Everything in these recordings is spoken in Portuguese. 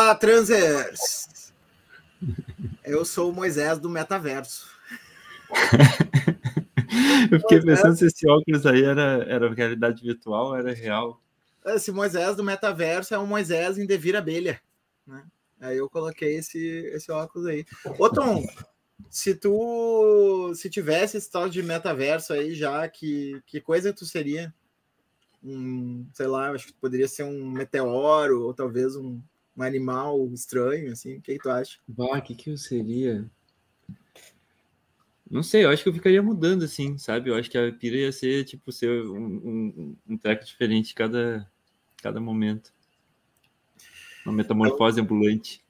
Olá, transers! Eu sou o Moisés do metaverso. Eu fiquei pensando se esse óculos aí era, era realidade virtual ou era real. Esse Moisés do metaverso é um Moisés em devir abelha. Né? Aí eu coloquei esse, esse óculos aí. Ô, Tom, se tu se tivesse esse tal de metaverso aí já, que, que coisa tu seria? Um, sei lá, acho que poderia ser um meteoro ou talvez um, um animal estranho, assim. O que, que tu acha? Bah, o que, que eu seria? Não sei, eu acho que eu ficaria mudando, assim, sabe? Eu acho que a pira ia ser, tipo, ser um, um, um treco diferente cada, cada momento. Uma metamorfose ambulante.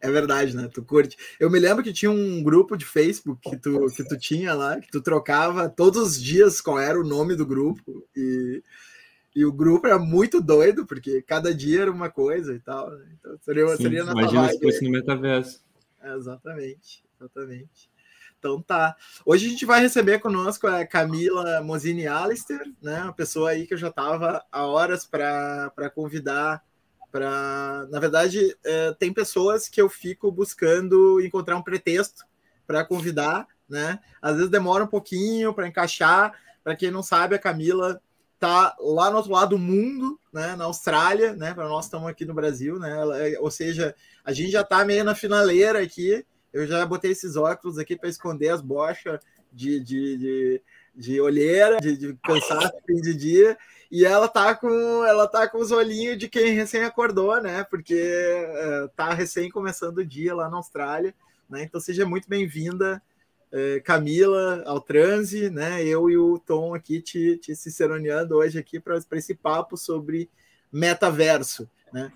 É verdade, né? Tu curte. Eu me lembro que tinha um grupo de Facebook que tu, que tu tinha lá, que tu trocava todos os dias qual era o nome do grupo. E, e o grupo era muito doido, porque cada dia era uma coisa e tal. Né? Então seria, Sim, seria na Imagina se fosse no metaverso. É, exatamente, exatamente. Então tá. Hoje a gente vai receber conosco a Camila Mosini Alister, né? Uma pessoa aí que eu já estava há horas para convidar para. Na verdade, é, tem pessoas que eu fico buscando encontrar um pretexto para convidar, né? Às vezes demora um pouquinho para encaixar. Para quem não sabe, a Camila tá lá no outro lado do mundo, né? Na Austrália, né? Para nós estamos aqui no Brasil, né? É, ou seja, a gente já está meio na finaleira aqui eu já botei esses óculos aqui para esconder as bochas de, de, de, de olheira, de, de cansaço de dia. E ela tá com ela tá com os olhinhos de quem recém acordou, né? Porque uh, tá recém começando o dia lá na Austrália, né? Então seja muito bem-vinda, Camila, ao transe, né? Eu e o Tom aqui te, te ciceroneando hoje aqui para esse papo sobre metaverso, né?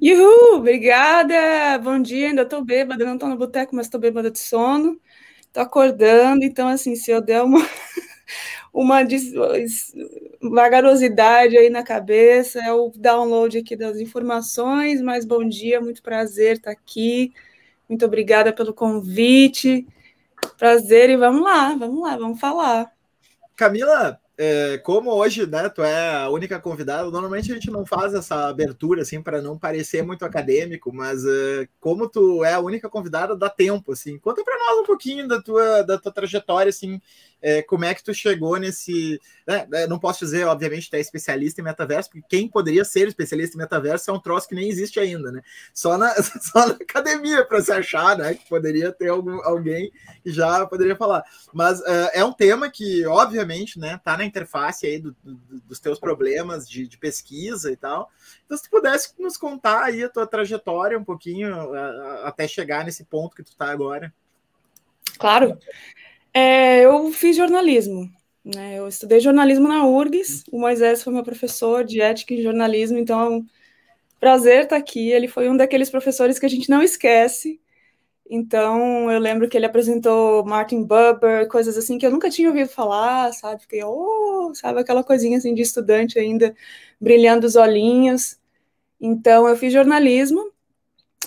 Uhul, obrigada. Bom dia, ainda estou bêbada, não estou no boteco, mas estou bêbada de sono. Estou acordando, então, assim, se eu der uma, uma vagarosidade aí na cabeça, é o download aqui das informações, mas bom dia, muito prazer estar aqui. Muito obrigada pelo convite. Prazer, e vamos lá, vamos lá, vamos falar. Camila, é, como hoje, né, tu é a única convidada, normalmente a gente não faz essa abertura, assim, para não parecer muito acadêmico, mas uh, como tu é a única convidada, dá tempo, assim. Conta para nós um pouquinho da tua, da tua trajetória, assim, é, como é que tu chegou nesse. Né, é, não posso dizer, obviamente, tu é especialista em metaverso, porque quem poderia ser especialista em metaverso é um troço que nem existe ainda, né? Só na, só na academia para se achar, né? Que poderia ter algum, alguém que já poderia falar. Mas uh, é um tema que, obviamente, né, tá na interface aí do, do, dos teus problemas de, de, pesquisa e tal. Então, se tu pudesse nos contar aí a tua trajetória um pouquinho uh, até chegar nesse ponto que tu tá agora. Claro. É, eu fiz jornalismo. Né? Eu estudei jornalismo na URGS. O Moisés foi meu professor de ética e jornalismo, então prazer estar aqui. Ele foi um daqueles professores que a gente não esquece. Então, eu lembro que ele apresentou Martin Buber, coisas assim que eu nunca tinha ouvido falar, sabe? Fiquei, oh, sabe, aquela coisinha assim de estudante ainda, brilhando os olhinhos. Então, eu fiz jornalismo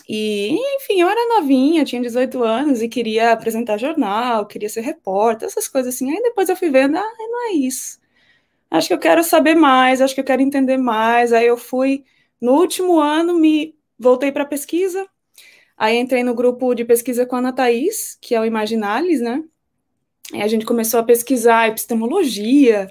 e, enfim, eu era novinha, tinha 18 anos e queria apresentar jornal, queria ser repórter, essas coisas assim. Aí depois eu fui vendo, ah, não é isso. Acho que eu quero saber mais, acho que eu quero entender mais. Aí eu fui, no último ano, me voltei para pesquisa. Aí entrei no grupo de pesquisa com a Ana Thaís, que é o Imaginalis, né? Aí a gente começou a pesquisar epistemologia,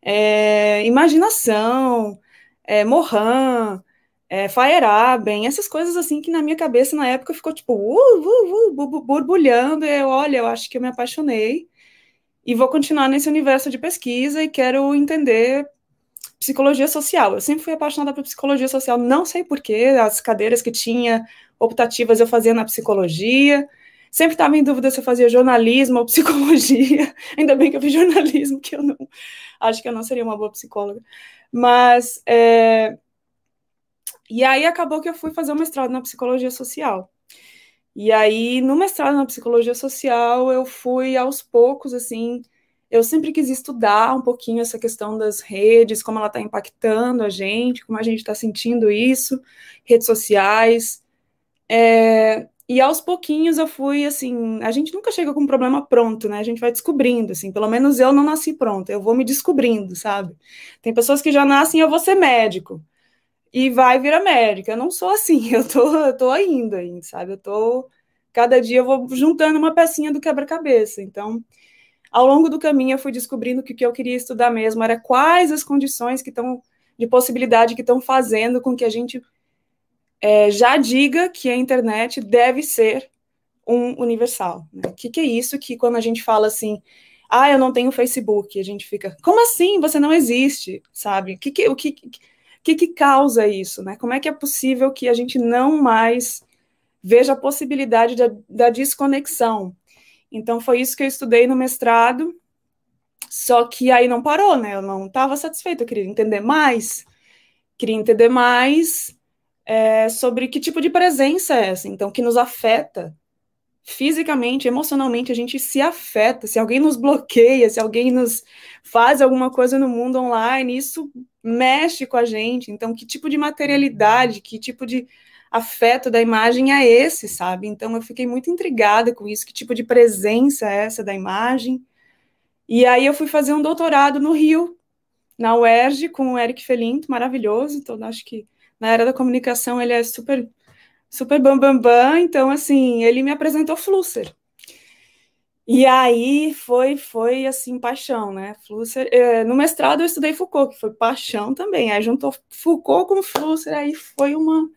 é, imaginação, é, Morin, é, Feyerabend, essas coisas assim que na minha cabeça na época ficou tipo uh, uh, uh, borbulhando. E eu, olha, eu acho que eu me apaixonei e vou continuar nesse universo de pesquisa e quero entender psicologia social. Eu sempre fui apaixonada por psicologia social, não sei porquê, as cadeiras que tinha optativas eu fazia na psicologia. Sempre estava em dúvida se eu fazia jornalismo ou psicologia. Ainda bem que eu fiz jornalismo, que eu não acho que eu não seria uma boa psicóloga. Mas é, e aí acabou que eu fui fazer o mestrado na psicologia social. E aí, no mestrado na psicologia social, eu fui aos poucos, assim, eu sempre quis estudar um pouquinho essa questão das redes, como ela está impactando a gente, como a gente está sentindo isso, redes sociais. É, e aos pouquinhos eu fui assim, a gente nunca chega com um problema pronto, né? A gente vai descobrindo, assim, pelo menos eu não nasci pronta, eu vou me descobrindo, sabe? Tem pessoas que já nascem, eu vou ser médico e vai virar médica. Eu não sou assim, eu tô, eu tô ainda, sabe? Eu tô. Cada dia eu vou juntando uma pecinha do quebra-cabeça. Então, ao longo do caminho, eu fui descobrindo que o que eu queria estudar mesmo era quais as condições que estão de possibilidade que estão fazendo com que a gente é, já diga que a internet deve ser um universal. Né? O que, que é isso que quando a gente fala assim, ah, eu não tenho Facebook, a gente fica, como assim? Você não existe, sabe? O que, que, o que, que, que causa isso, né? Como é que é possível que a gente não mais veja a possibilidade da, da desconexão? Então, foi isso que eu estudei no mestrado, só que aí não parou, né? Eu não estava satisfeita, eu queria entender mais, queria entender mais é, sobre que tipo de presença é essa, então, que nos afeta fisicamente, emocionalmente, a gente se afeta. Se alguém nos bloqueia, se alguém nos faz alguma coisa no mundo online, isso mexe com a gente. Então, que tipo de materialidade, que tipo de afeto da imagem é esse, sabe? Então, eu fiquei muito intrigada com isso. Que tipo de presença é essa da imagem? E aí, eu fui fazer um doutorado no Rio, na UERJ, com o Eric Felinto, maravilhoso. Então, acho que na era da comunicação ele é super super bambambam, bam, bam, então assim, ele me apresentou Flusser. E aí foi, foi assim, paixão, né? Flusser, é, no mestrado eu estudei Foucault, que foi paixão também. Aí juntou Foucault com Flusser, aí foi uma,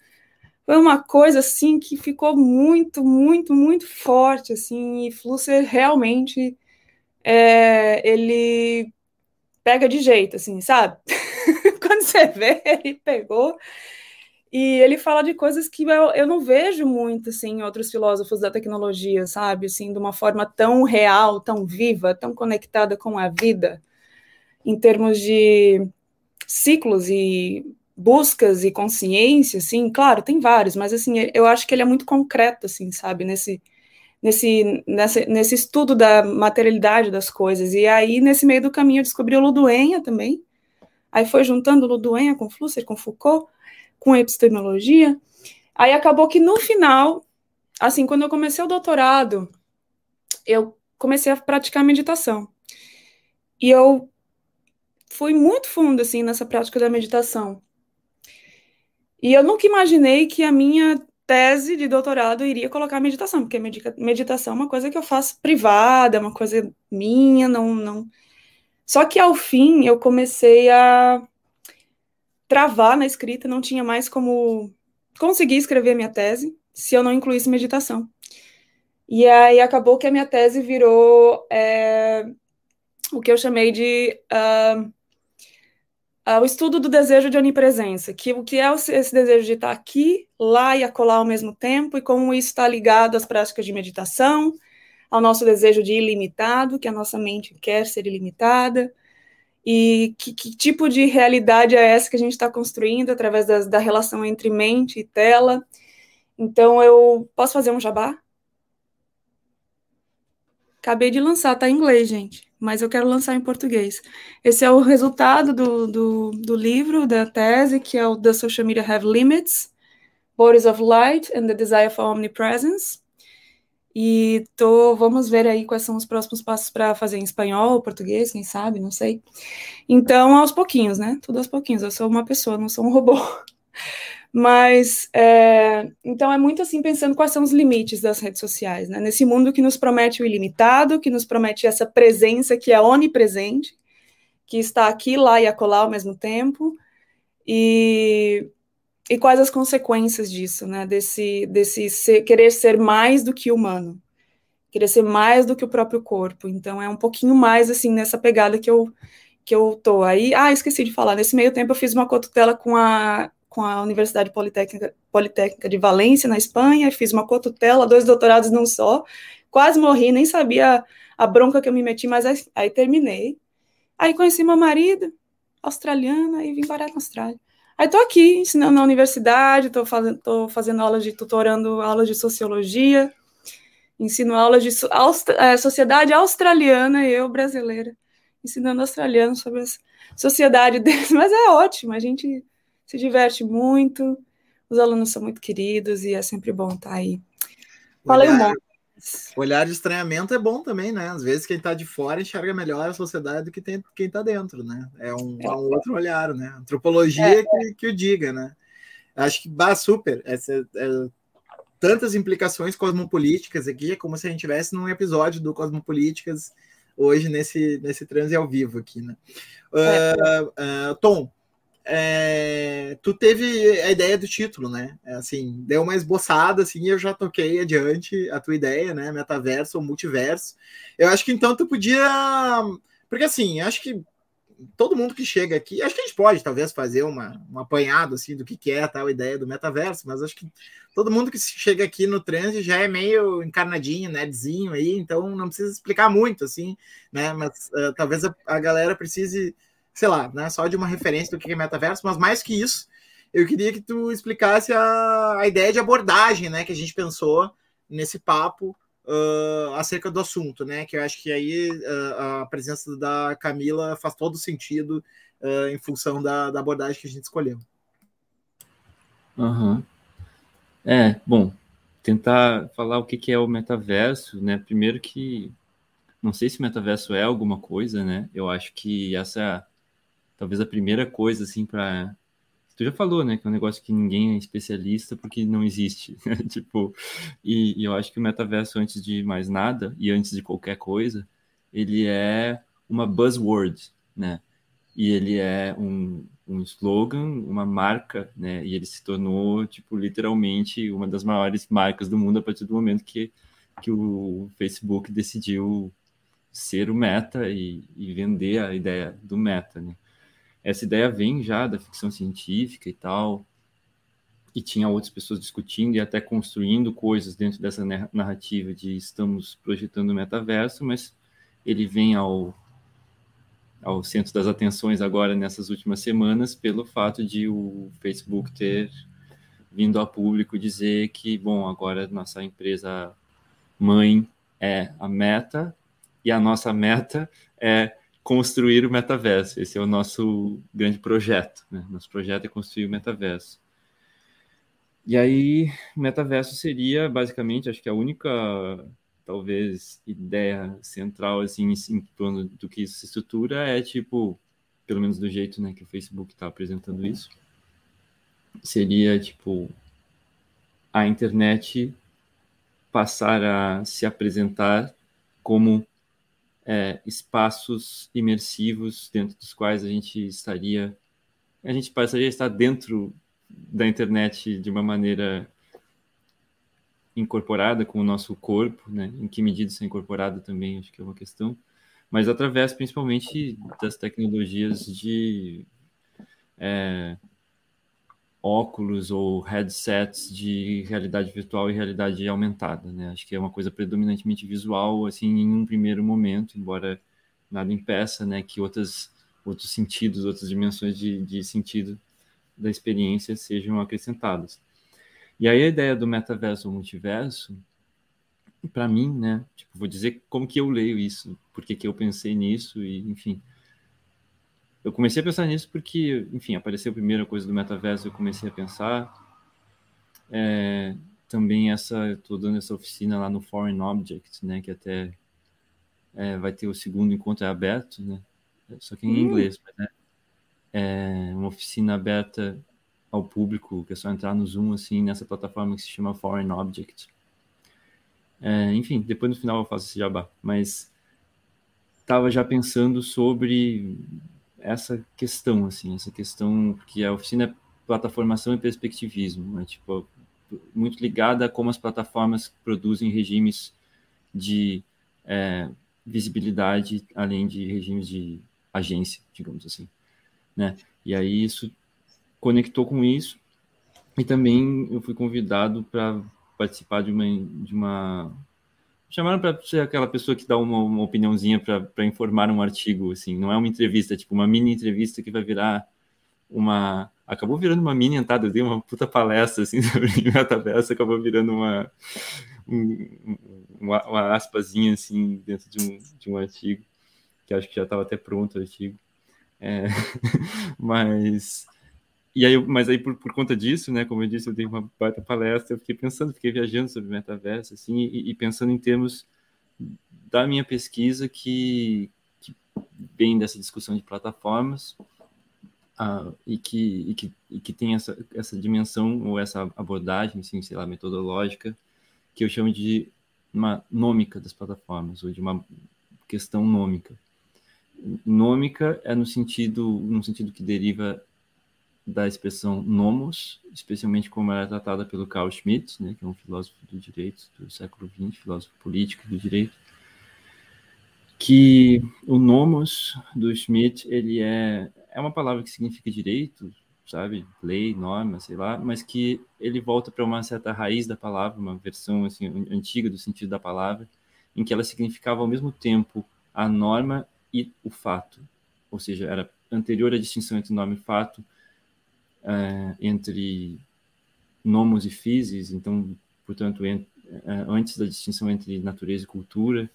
foi uma coisa assim que ficou muito, muito, muito forte, assim, e Flusser realmente é, ele pega de jeito, assim, sabe? Quando você vê, ele pegou e ele fala de coisas que eu, eu não vejo muito, assim, em outros filósofos da tecnologia, sabe? Assim, de uma forma tão real, tão viva, tão conectada com a vida, em termos de ciclos e buscas e consciência, assim, claro, tem vários, mas, assim, eu acho que ele é muito concreto, assim, sabe? Nesse, nesse, nesse, estudo da materialidade das coisas. E aí, nesse meio do caminho, eu descobri o Luduenha também. Aí foi juntando Luduenha com Flusser, com Foucault, com epistemologia. Aí acabou que no final, assim, quando eu comecei o doutorado, eu comecei a praticar meditação. E eu fui muito fundo, assim, nessa prática da meditação. E eu nunca imaginei que a minha tese de doutorado iria colocar meditação, porque meditação é uma coisa que eu faço privada, é uma coisa minha, não, não. Só que ao fim eu comecei a travar na escrita, não tinha mais como conseguir escrever a minha tese se eu não incluísse meditação. E aí acabou que a minha tese virou é, o que eu chamei de uh, uh, o estudo do desejo de onipresença, que o que é esse desejo de estar aqui, lá e acolá ao mesmo tempo, e como isso está ligado às práticas de meditação, ao nosso desejo de ilimitado, que a nossa mente quer ser ilimitada, e que, que, tipo de realidade é essa que a gente está construindo através das, da relação entre mente e tela. Então, eu posso fazer um jabá? Acabei de lançar, tá em inglês, gente, mas eu quero lançar em português. Esse é o resultado do, do, do livro, da tese, que é o The Social Media Have Limits, Bodies of Light and the Desire for Omnipresence. E tô, vamos ver aí quais são os próximos passos para fazer em espanhol, português, quem sabe, não sei. Então, aos pouquinhos, né? Tudo aos pouquinhos. Eu sou uma pessoa, não sou um robô. Mas, é, então é muito assim, pensando quais são os limites das redes sociais, né? Nesse mundo que nos promete o ilimitado, que nos promete essa presença que é onipresente, que está aqui, lá e acolá ao mesmo tempo, e e quais as consequências disso, né? Desse, desse ser, querer ser mais do que humano, querer ser mais do que o próprio corpo. Então é um pouquinho mais assim nessa pegada que eu que eu tô aí. Ah, esqueci de falar. Nesse meio tempo eu fiz uma cotutela com a com a Universidade Politécnica, Politécnica de Valência na Espanha, fiz uma cotutela, dois doutorados não só. Quase morri, nem sabia a bronca que eu me meti, mas aí, aí terminei. Aí conheci meu marido, australiano, e vim parar na Austrália. Aí tô aqui ensinando na universidade, tô fazendo, tô fazendo aulas de tutorando aulas de sociologia, ensino aulas de é, sociedade australiana, eu brasileira, ensinando australiano sobre a sociedade deles, mas é ótimo, a gente se diverte muito, os alunos são muito queridos e é sempre bom estar aí. Falei um monte. Olhar de estranhamento é bom também, né? Às vezes quem está de fora enxerga melhor a sociedade do que tem, quem está dentro, né? É um, é um, outro olhar, né? Antropologia é, que, que o diga, né? Acho que bah, super. Essa, é, tantas implicações cosmopolíticas aqui, é como se a gente tivesse num episódio do Cosmopolíticas hoje nesse, nesse transe ao vivo aqui, né? Uh, uh, Tom, é, tu teve a ideia do título, né? É, assim, deu uma esboçada, assim, eu já toquei adiante a tua ideia, né? Metaverso ou multiverso. Eu acho que então tu podia. Porque assim, acho que todo mundo que chega aqui, acho que a gente pode talvez fazer uma, um apanhado assim do que, que é a tal ideia do metaverso, mas acho que todo mundo que chega aqui no trânsito já é meio encarnadinho, nerdzinho aí, então não precisa explicar muito assim, né? Mas uh, talvez a, a galera precise sei lá, né, só de uma referência do que é metaverso, mas mais que isso, eu queria que tu explicasse a, a ideia de abordagem, né, que a gente pensou nesse papo uh, acerca do assunto, né, que eu acho que aí uh, a presença da Camila faz todo sentido uh, em função da, da, abordagem que a gente escolheu. Uhum. É, bom, tentar falar o que, que é o metaverso, né, primeiro que não sei se metaverso é alguma coisa, né? Eu acho que essa talvez a primeira coisa, assim, para Tu já falou, né, que é um negócio que ninguém é especialista porque não existe. Né? tipo, e, e, eu acho que o metaverso, antes de mais nada e antes de qualquer coisa, ele é uma buzzword, né? E ele é um, um slogan, uma marca, né? E ele se tornou, tipo, literalmente uma das maiores marcas do mundo a partir do momento que, que o Facebook decidiu ser o meta e, e vender a ideia do meta, né? Essa ideia vem já da ficção científica e tal, e tinha outras pessoas discutindo e até construindo coisas dentro dessa narrativa de estamos projetando o metaverso, mas ele vem ao, ao centro das atenções agora nessas últimas semanas pelo fato de o Facebook ter vindo a público dizer que, bom, agora nossa empresa mãe é a Meta e a nossa meta é construir o metaverso. Esse é o nosso grande projeto. Né? Nosso projeto é construir o metaverso. E aí, o metaverso seria basicamente, acho que a única, talvez, ideia central assim em torno do que isso se estrutura é tipo, pelo menos do jeito né, que o Facebook está apresentando isso, seria tipo a internet passar a se apresentar como é, espaços imersivos dentro dos quais a gente estaria, a gente passaria a estar dentro da internet de uma maneira incorporada com o nosso corpo, né? Em que medida isso é incorporado também, acho que é uma questão, mas através principalmente das tecnologias de é, óculos ou headsets de realidade virtual e realidade aumentada, né? Acho que é uma coisa predominantemente visual, assim, em um primeiro momento, embora nada impeça, né, que outras outros sentidos, outras dimensões de, de sentido da experiência sejam acrescentadas. E aí a ideia do metaverso ou multiverso, para mim, né, tipo, vou dizer como que eu leio isso, porque que eu pensei nisso e, enfim, eu comecei a pensar nisso porque, enfim, apareceu a primeira coisa do metaverso, eu comecei a pensar. É, também essa, estou dando essa oficina lá no Foreign Objects, né, que até é, vai ter o segundo encontro é aberto, né, só que em hum. inglês, mas, né, é uma oficina aberta ao público, que é só entrar no Zoom, assim, nessa plataforma que se chama Foreign Objects. É, enfim, depois no final eu faço esse jabá, mas estava já pensando sobre essa questão, assim, essa questão que a oficina é plataformação e perspectivismo, né? tipo, muito ligada a como as plataformas produzem regimes de é, visibilidade, além de regimes de agência, digamos assim, né? E aí isso conectou com isso e também eu fui convidado para participar de uma de uma chamaram para ser aquela pessoa que dá uma, uma opiniãozinha para informar um artigo, assim, não é uma entrevista, é tipo uma mini entrevista que vai virar uma. Acabou virando uma mini entrada, eu dei uma puta palestra assim sobre metaverso, acabou virando uma, um, uma, uma aspazinha assim dentro de um, de um artigo, que acho que já estava até pronto o artigo. É, mas e aí, mas aí por, por conta disso, né, como eu disse, eu dei uma baita palestra, eu fiquei pensando, fiquei viajando sobre metaverso, assim, e, e pensando em termos da minha pesquisa que, que vem dessa discussão de plataformas, uh, e, que, e, que, e que tem essa, essa dimensão ou essa abordagem, assim, sei lá, metodológica, que eu chamo de uma nômica das plataformas, ou de uma questão nômica. Nômica é no sentido, no sentido que deriva da expressão nomos, especialmente como ela é tratada pelo Carl Schmitt, né, que é um filósofo do direito do século XX, filósofo político do direito, que o nomos do Schmitt, ele é, é uma palavra que significa direito, sabe, lei, norma, sei lá, mas que ele volta para uma certa raiz da palavra, uma versão assim antiga do sentido da palavra, em que ela significava ao mesmo tempo a norma e o fato, ou seja, era anterior à distinção entre norma e fato, uh, entre nomos e physis, então, portanto, uh, antes da distinção entre natureza e cultura,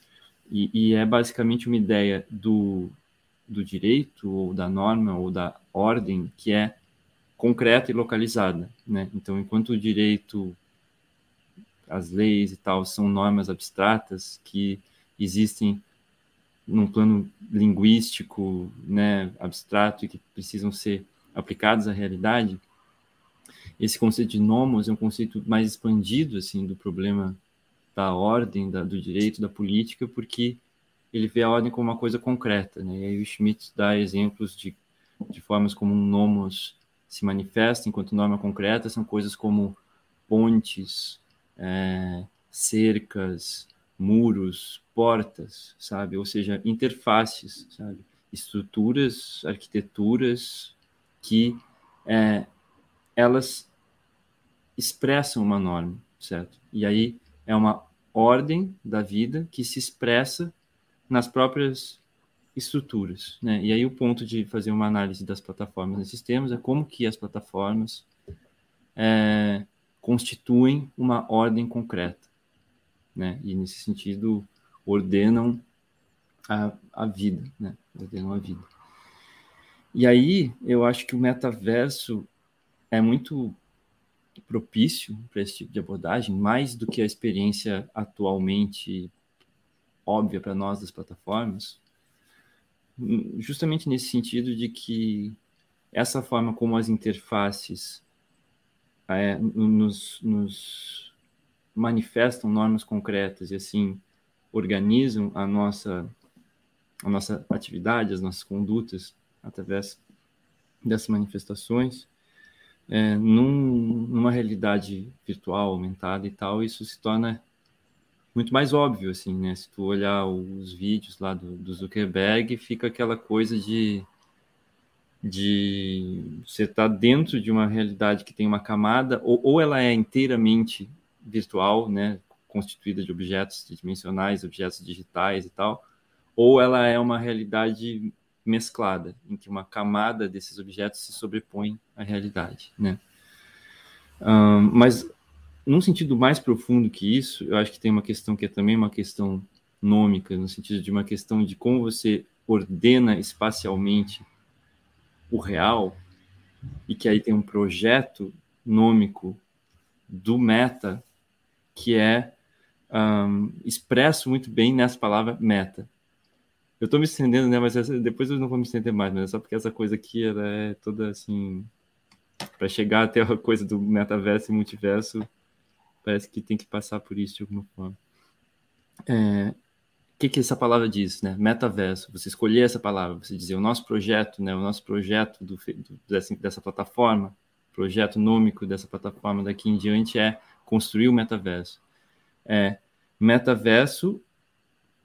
e, e, é basicamente uma ideia do, do direito, ou da norma, ou da ordem, que é concreta e localizada. Né? Então, enquanto o direito, as leis e tal, são normas abstratas que existem num plano linguístico, né, abstrato e que precisam ser aplicados à realidade, esse conceito de nomos é um conceito mais expandido assim do problema da ordem, da, do direito, da política, porque ele vê a ordem como uma coisa concreta, né? E aí o Schmitt dá exemplos de, de formas como um nomos se manifesta enquanto norma concreta, são coisas como pontes, é, cercas, muros, portas, sabe? Ou seja, interfaces, sabe? Estruturas, arquiteturas, que é, elas expressam uma norma, certo? E aí é uma ordem da vida que se expressa nas próprias estruturas, né? E aí o ponto de fazer uma análise das plataformas nesses sistemas é como que as plataformas é, constituem uma ordem concreta, né? E nesse sentido ordenam a, a vida, né? Ordenam a vida. E aí eu acho que o metaverso é muito propício para esse tipo de abordagem, mais do que a experiência atualmente óbvia para nós das plataformas, justamente nesse sentido de que essa forma como as interfaces é, nos, nos manifestam normas concretas e assim organizam a nossa a nossa atividade, as nossas condutas através dessas manifestações, é, num, numa realidade virtual, aumentada e tal, isso se torna muito mais óbvio, assim, né? Se tu olhar os vídeos lá do, do Zuckerberg, fica aquela coisa de de você estar tá dentro de uma realidade que tem uma camada, ou, ou ela é inteiramente virtual, né, constituída de objetos dimensionais, objetos digitais e tal, ou ela é uma realidade mesclada, em que uma camada desses objetos se sobrepõe à realidade, né? Um, mas num sentido mais profundo que isso, eu acho que tem uma questão que é também uma questão nômica, no sentido de uma questão de como você ordena espacialmente o real, e que aí tem um projeto nômico do meta que é um, expresso muito bem nessa palavra meta, eu tô me estendendo, né? Mas essa, depois eu não vou me estender mais, mas é só porque essa coisa aqui ela é toda assim. Para chegar até a coisa do metaverso e multiverso, parece que tem que passar por isso de alguma forma. É, o que, que essa palavra diz, né? Metaverso. Você escolher essa palavra, você dizer o nosso projeto, né? O nosso projeto do, do dessa, dessa plataforma, projeto nômico dessa plataforma daqui em diante é construir o metaverso. É, metaverso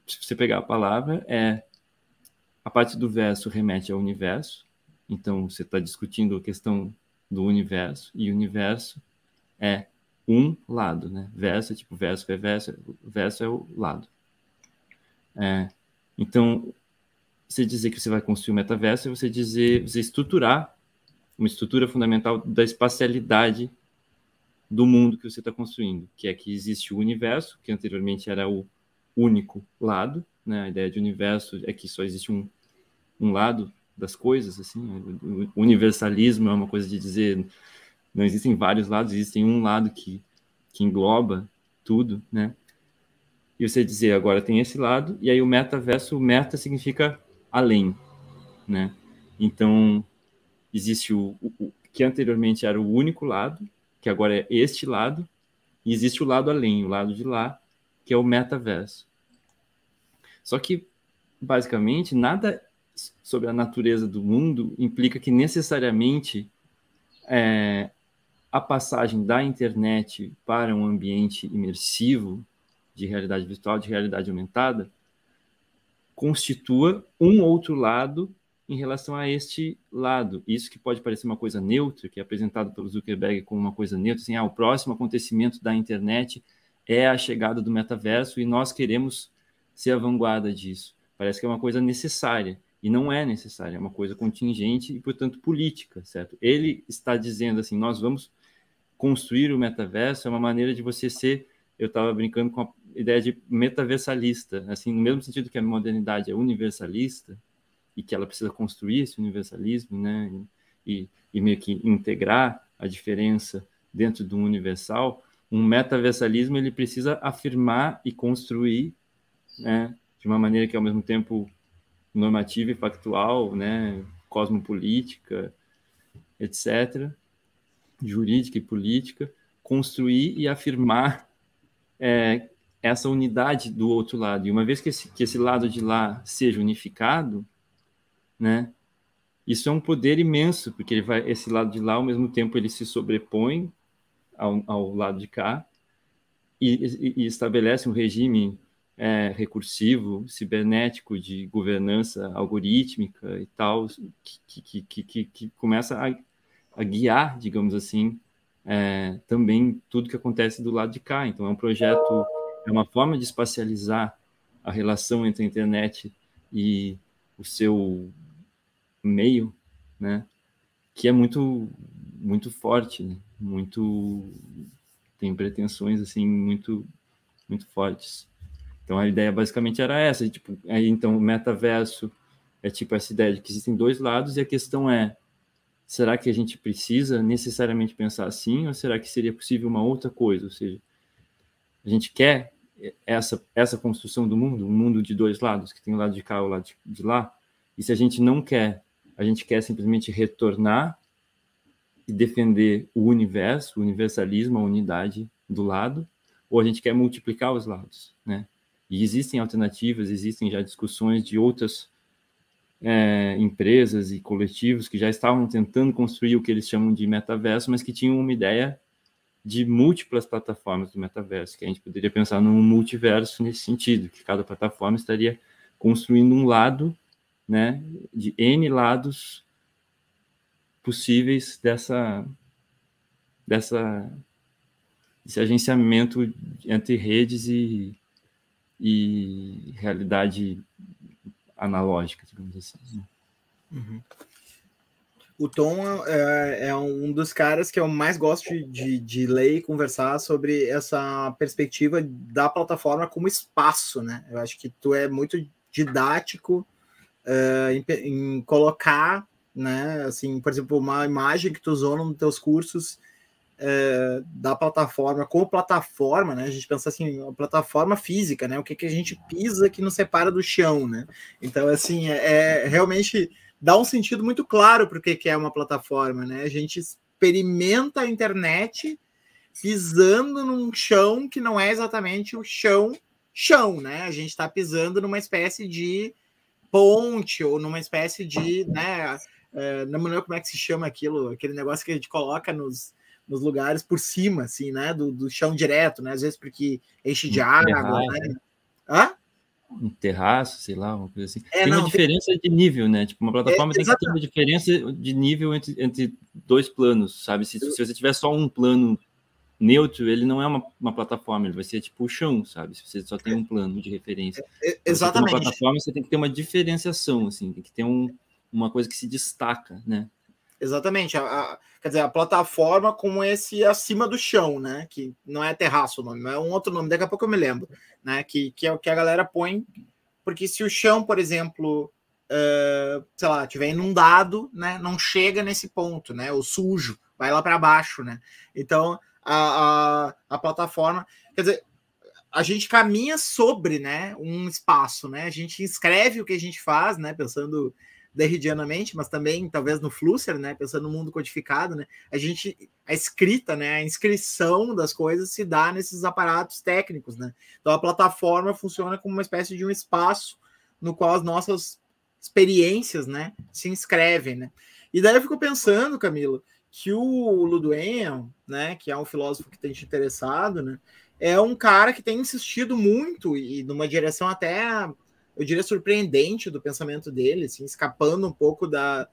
se você pegar a palavra, é a parte do verso remete ao universo. Então, você está discutindo a questão do universo, e o universo é um lado, né? Verso é tipo verso é verso, é o lado. É, então, você dizer que você vai construir um metaverso é você dizer, você estruturar uma estrutura fundamental da espacialidade do mundo que você está construindo, que é que existe o universo, que anteriormente era o único lado, né? A ideia de universo é que só existe um, um lado das coisas, assim. O universalismo é uma coisa de dizer não existem vários lados, existem um lado que, que engloba tudo, né? E você dizer agora tem esse lado e aí o metaverso, meta significa além, né? Então existe o, o, o, que anteriormente era o único lado, que agora é este lado, e existe o lado além, o lado de lá, que é o metaverso. Só que, basicamente, nada sobre a natureza do mundo implica que necessariamente é, a passagem da internet para um ambiente imersivo de realidade virtual, de realidade aumentada, constitua um outro lado em relação a este lado. Isso que pode parecer uma coisa neutra, que é apresentado pelo Zuckerberg como uma coisa neutra, assim, ah, o próximo acontecimento da internet é a chegada do metaverso e nós queremos ser a vanguarda disso. Parece que é uma coisa necessária e não é necessária, é uma coisa contingente e, portanto, política, certo? Ele está dizendo assim, nós vamos construir o metaverso, é uma maneira de você ser, eu estava brincando com a ideia de metaversalista, assim, no mesmo sentido que a modernidade é universalista e que ela precisa construir esse universalismo, né, e, e meio que integrar a diferença dentro do universal, um metaversalismo ele precisa afirmar e construir, né, de uma maneira que ao mesmo tempo normativa e factual, né, cosmopolítica, etc., jurídica e política, construir e afirmar é, essa unidade do outro lado. E uma vez que esse, que esse lado de lá seja unificado, né, isso é um poder imenso, porque ele vai, esse lado de lá, ao mesmo tempo, ele se sobrepõe ao, ao lado de cá e, e, estabelece um regime é, recursivo, cibernético, de governança algorítmica e tal, que, que, que, que, que começa a, a, guiar, digamos assim, é, também tudo que acontece do lado de cá. Então, é um projeto, é uma forma de espacializar a relação entre a internet e o seu meio, né? Que é muito, muito forte, né? Muito tem pretensões assim muito, muito fortes. Então a ideia basicamente era essa, tipo, aí então o metaverso é tipo essa ideia de que existem dois lados e a questão é será que a gente precisa necessariamente pensar assim ou será que seria possível uma outra coisa, ou seja, a gente quer essa essa construção do mundo, um mundo de dois lados, que tem o lado de cá e o lado de, de lá, e se a gente não quer, a gente quer simplesmente retornar e defender o universo, o universalismo, a unidade do lado, ou a gente quer multiplicar os lados, né? E existem alternativas, existem já discussões de outras é, empresas e coletivos que já estavam tentando construir o que eles chamam de metaverso, mas que tinham uma ideia de múltiplas plataformas do metaverso, que a gente poderia pensar num multiverso nesse sentido, que cada plataforma estaria construindo um lado, né, de N lados possíveis dessa dessa esse agenciamento entre redes e e realidade analógica, digamos assim. Né? Uhum. O Tom é, é, um dos caras que eu mais gosto de, de ler e conversar sobre essa perspectiva da plataforma como espaço, né? Eu acho que tu é muito didático uh, em, em, colocar, né? Assim, por exemplo, uma imagem que tu usou nos teus cursos é, da plataforma como plataforma, né? A gente pensa assim, a plataforma física, né? O que, que a gente pisa que nos separa do chão, né? Então, assim, é, é realmente dá um sentido muito claro para o que, que é uma plataforma, né? A gente experimenta a internet pisando num chão que não é exatamente o chão chão, né? A gente está pisando numa espécie de ponte ou numa espécie de, né? É, não lembro como é que se chama aquilo, aquele negócio que a gente coloca nos, nos lugares por cima, assim, né? Do, do chão direto, né? Às vezes porque enche de um água, terraço. né? Hã? Um terraço, sei lá, uma coisa assim. É, tem não, uma diferença tem... de nível, né? Tipo, uma plataforma é, tem que ter uma diferença de nível entre, entre dois planos, sabe? Se, se você tiver só um plano neutro, ele não é uma, uma plataforma, ele vai ser tipo o chão, sabe? Se você só tem um plano de referência. É, exatamente. Uma plataforma, você tem que ter uma diferenciação, assim, tem que ter um, uma coisa que se destaca, né? Exatamente. A, a, quer dizer, a plataforma como esse acima do chão, né? Que não é terraço o nome, é um outro nome, daqui a pouco eu me lembro, né? Que, que é o que a galera põe. Porque se o chão, por exemplo, uh, sei lá, tiver inundado, né? Não chega nesse ponto, né? O sujo, vai lá para baixo, né? Então a, a, a plataforma, quer dizer, a gente caminha sobre, né? Um espaço, né? A gente escreve o que a gente faz, né? Pensando derridianamente, mas também talvez no Flusser, né, pensando no mundo codificado, né, a gente a escrita, né, a inscrição das coisas se dá nesses aparatos técnicos, né. Então a plataforma funciona como uma espécie de um espaço no qual as nossas experiências, né, se inscrevem, né. E daí eu fico pensando, Camilo, que o Luduenel, né, que é um filósofo que tem te interessado, né, é um cara que tem insistido muito e numa direção até eu diria, surpreendente do pensamento dele, assim, escapando um pouco da,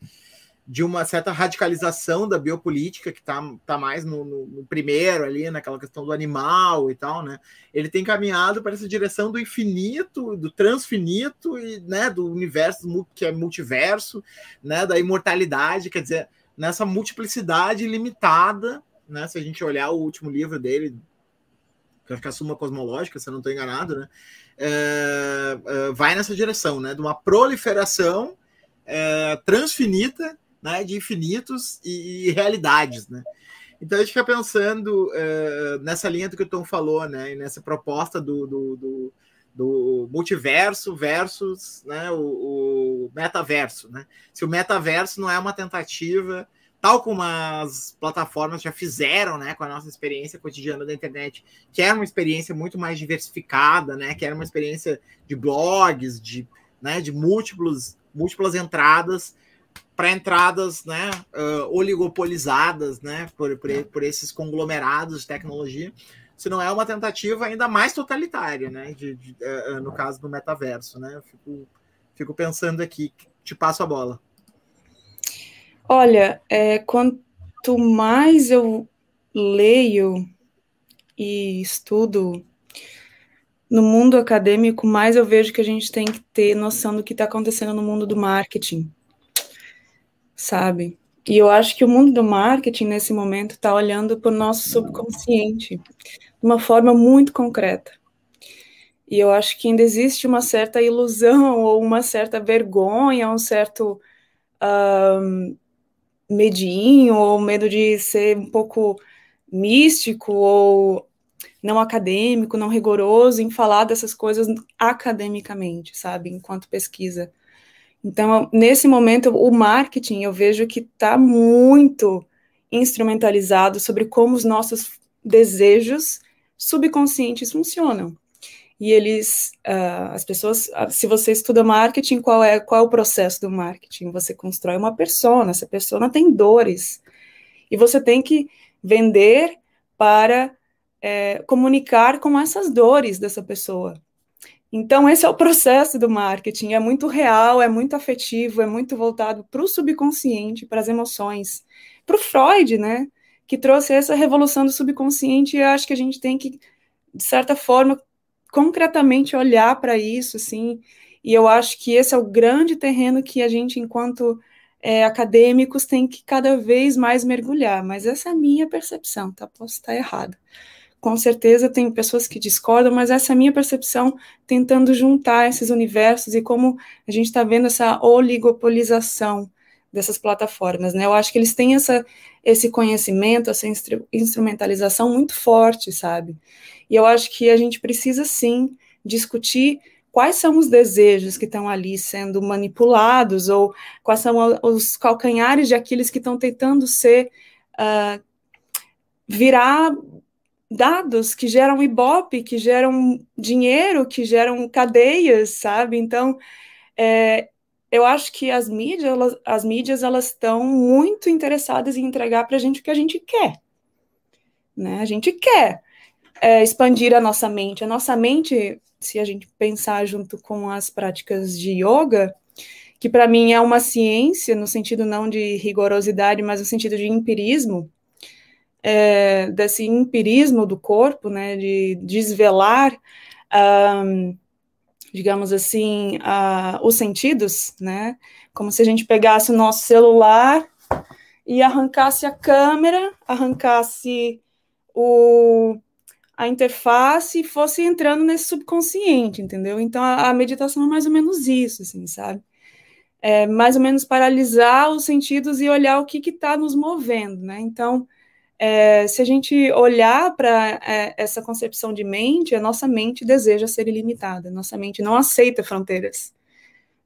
de uma certa radicalização da biopolítica que está tá mais no, no, no, primeiro ali, naquela questão do animal e tal, né? Ele tem caminhado para essa direção do infinito, do transfinito e né, do universo que é multiverso, né? Da imortalidade, quer dizer, nessa multiplicidade limitada, né? Se a gente olhar o último livro dele, que acho que é a Suma Cosmológica, se eu não estou enganado, né? É, é, vai nessa direção, né? De uma proliferação é, transfinita, né? De infinitos e, e, realidades, né? Então a gente fica pensando nessa linha do que o Tom falou, né? E nessa proposta do, do, do, do multiverso versus né, o, o, metaverso, né? Se o metaverso não é uma tentativa tal como as plataformas já fizeram, né, com a nossa experiência cotidiana da internet, que era uma experiência muito mais diversificada, né, que era uma experiência de blogs, de, né, de múltiplos, múltiplas entradas para entradas, né, uh, oligopolizadas, né, por, por, por, esses conglomerados de tecnologia, se não é uma tentativa ainda mais totalitária, né, de, de uh, no caso do metaverso, né, eu fico, fico pensando aqui, te passo a bola. Olha, é, quanto mais eu leio e estudo no mundo acadêmico, mais eu vejo que a gente tem que ter noção do que está acontecendo no mundo do marketing, sabe? E eu acho que o mundo do marketing, nesse momento, está olhando para o nosso subconsciente de uma forma muito concreta. E eu acho que ainda existe uma certa ilusão ou uma certa vergonha, um certo um, medinho ou medo de ser um pouco místico ou não acadêmico, não rigoroso em falar dessas coisas academicamente, sabe, enquanto pesquisa. Então, nesse momento, o marketing eu vejo que está muito instrumentalizado sobre como os nossos desejos subconscientes funcionam e eles, uh, as pessoas, uh, se você estuda marketing, qual é, qual é o processo do marketing? Você constrói uma persona, essa persona tem dores, e você tem que vender para é, comunicar com essas dores dessa pessoa. Então, esse é o processo do marketing, é muito real, é muito afetivo, é muito voltado para o subconsciente, para as emoções. Para o Freud, né, que trouxe essa revolução do subconsciente, e acho que a gente tem que, de certa forma, concretamente olhar para isso, assim, e eu acho que esse é o grande terreno que a gente, enquanto é, acadêmicos, tem que cada vez mais mergulhar, mas essa é a minha percepção, tá? Posso estar errada. Com certeza tem pessoas que discordam, mas essa é a minha percepção, tentando juntar esses universos e como a gente está vendo essa oligopolização dessas plataformas, né? Eu acho que eles têm essa, esse conhecimento, essa instrumentalização muito forte, sabe? E eu acho que a gente precisa sim discutir quais são os desejos que estão ali sendo manipulados ou quais são os calcanhares de Aquiles que estão tentando ser uh, virar dados que geram ibope, que geram dinheiro, que geram cadeias, sabe? Então, é, eu acho que as mídias, elas, as mídias, elas estão muito interessadas em entregar para a gente o que a gente quer. Né? A gente quer é, expandir a nossa mente. A nossa mente, se a gente pensar junto com as práticas de yoga, que para mim é uma ciência, no sentido não de rigorosidade, mas no sentido de empirismo, é, desse empirismo do corpo, né, de desvelar digamos assim, uh, os sentidos, né? Como se a gente pegasse o nosso celular e arrancasse a câmera, arrancasse o, a interface e fosse entrando nesse subconsciente, entendeu? Então a, a meditação é mais ou menos isso, assim, sabe? É mais ou menos paralisar os sentidos e olhar o que está nos movendo, né? Então, é, se a gente olhar para é, essa concepção de mente, a nossa mente deseja ser ilimitada, nossa mente não aceita fronteiras.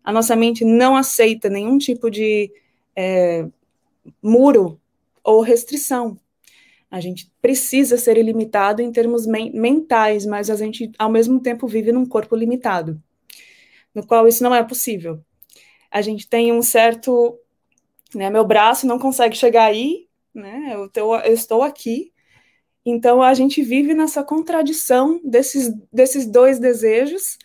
A nossa mente não aceita nenhum tipo de é, muro ou restrição. A gente precisa ser ilimitado em termos men mentais, mas a gente, ao mesmo tempo, vive num corpo limitado, no qual isso não é possível. A gente tem um certo. Né, meu braço não consegue chegar aí, né, eu, tô, eu estou aqui, então a gente vive nessa contradição desses, desses dois desejos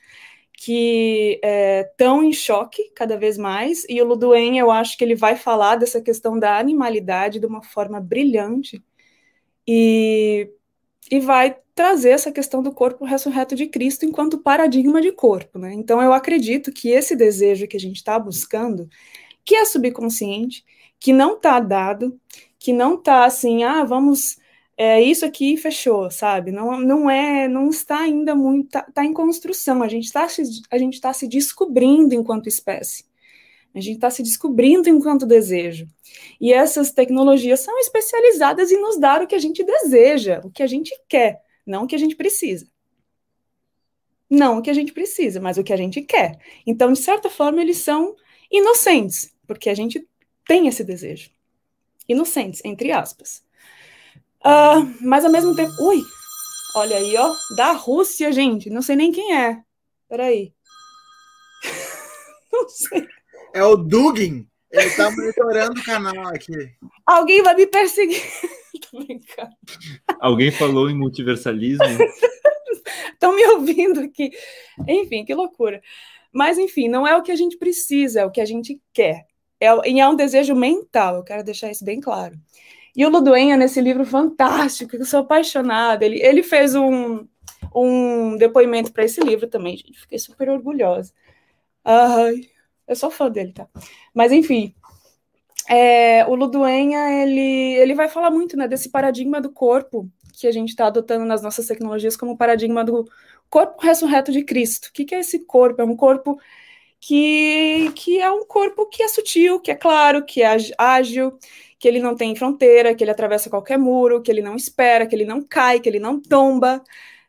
que estão é, em choque cada vez mais, e o Luduen, eu acho que ele vai falar dessa questão da animalidade de uma forma brilhante, e, e vai trazer essa questão do corpo ressurreto de Cristo enquanto paradigma de corpo. Né? Então, eu acredito que esse desejo que a gente está buscando, que é subconsciente, que não está dado, que não está assim, ah, vamos é isso aqui fechou, sabe? Não, não é, não está ainda muito, tá, tá em construção. A gente está a gente está se descobrindo enquanto espécie. A gente está se descobrindo enquanto desejo. E essas tecnologias são especializadas em nos dar o que a gente deseja, o que a gente quer, não o que a gente precisa. Não o que a gente precisa, mas o que a gente quer. Então, de certa forma, eles são inocentes, porque a gente tem esse desejo. Inocentes, entre aspas. Uh, mas ao mesmo tempo. Ui! Olha aí, ó. Da Rússia, gente. Não sei nem quem é. Peraí. Não sei. É o Dugin. Ele tá monitorando o canal aqui. Alguém vai me perseguir. Tô brincando. Alguém falou em multiversalismo? Estão me ouvindo aqui. Enfim, que loucura. Mas, enfim, não é o que a gente precisa, é o que a gente quer. É, e é um desejo mental, eu quero deixar isso bem claro. E o Luduenha, nesse livro fantástico, que eu sou apaixonada, ele, ele fez um, um depoimento para esse livro também, gente. Fiquei super orgulhosa. Ai, eu sou fã dele, tá? Mas, enfim, é, o Luduenha, ele, ele vai falar muito né, desse paradigma do corpo que a gente está adotando nas nossas tecnologias como paradigma do corpo ressurreto de Cristo. O que, que é esse corpo? É um corpo que, que é um corpo que é sutil, que é claro, que é ágil, que ele não tem fronteira, que ele atravessa qualquer muro, que ele não espera, que ele não cai, que ele não tomba,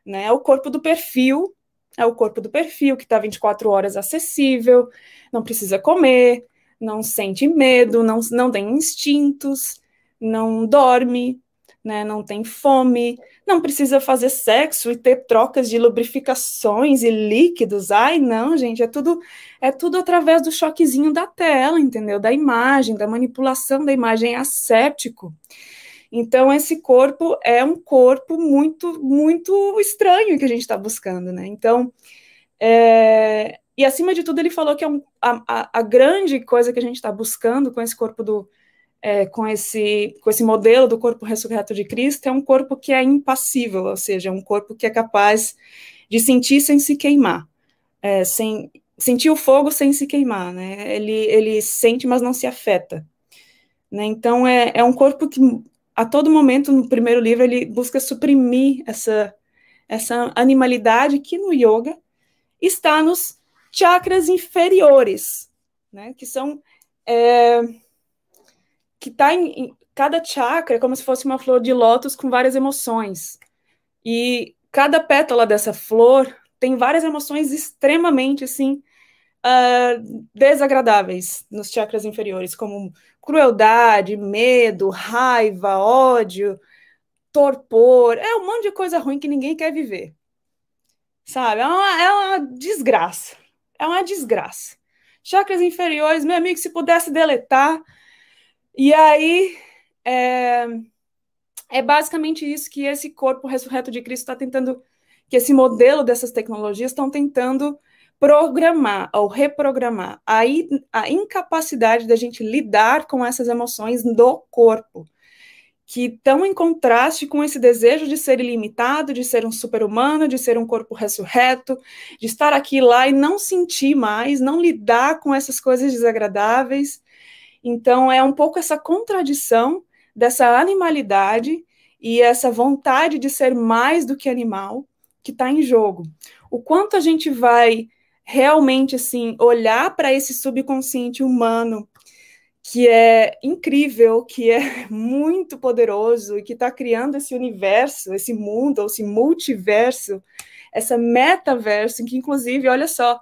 né? É o corpo do perfil, é o corpo do perfil que está 24 horas acessível, não precisa comer, não sente medo, não, não tem instintos, não dorme, né, não tem fome, não precisa fazer sexo e ter trocas de lubrificações e líquidos. Ai, não, gente, é tudo é tudo através do choquezinho da tela, entendeu? Da imagem, da manipulação da imagem é asséptico. Então esse corpo é um corpo muito muito estranho que a gente está buscando, né? Então é... e acima de tudo ele falou que é um, a, a, grande coisa que a gente está buscando com esse corpo do é, com, esse, com esse modelo do corpo ressurreto de Cristo é um corpo que é impassível, ou seja, é um corpo que é capaz de sentir sem se queimar, é, sem sentir o fogo sem se queimar, né? Ele, ele sente, mas não se afeta. Né? Então é, é um corpo que a todo momento no primeiro livro ele busca suprimir essa essa animalidade que no yoga está nos chakras inferiores, né? Que são é, que está em, em, cada chakra é como se fosse uma flor de lótus com várias emoções. E cada pétala dessa flor tem várias emoções extremamente assim uh, desagradáveis nos chakras inferiores, como crueldade, medo, raiva, ódio, torpor, é um monte de coisa ruim que ninguém quer viver. Sabe? É uma, é uma desgraça. É uma desgraça. Chakras inferiores, meu amigo, se pudesse deletar, e aí é, é basicamente isso que esse corpo ressurreto de Cristo está tentando, que esse modelo dessas tecnologias estão tentando programar ou reprogramar a, a incapacidade da gente lidar com essas emoções do corpo, que estão em contraste com esse desejo de ser ilimitado, de ser um super-humano, de ser um corpo ressurreto, de estar aqui lá e não sentir mais, não lidar com essas coisas desagradáveis então, é um pouco essa contradição dessa animalidade e essa vontade de ser mais do que animal que está em jogo. O quanto a gente vai realmente assim olhar para esse subconsciente humano que é incrível, que é muito poderoso e que está criando esse universo, esse mundo, esse multiverso, essa metaverso, que inclusive, olha só,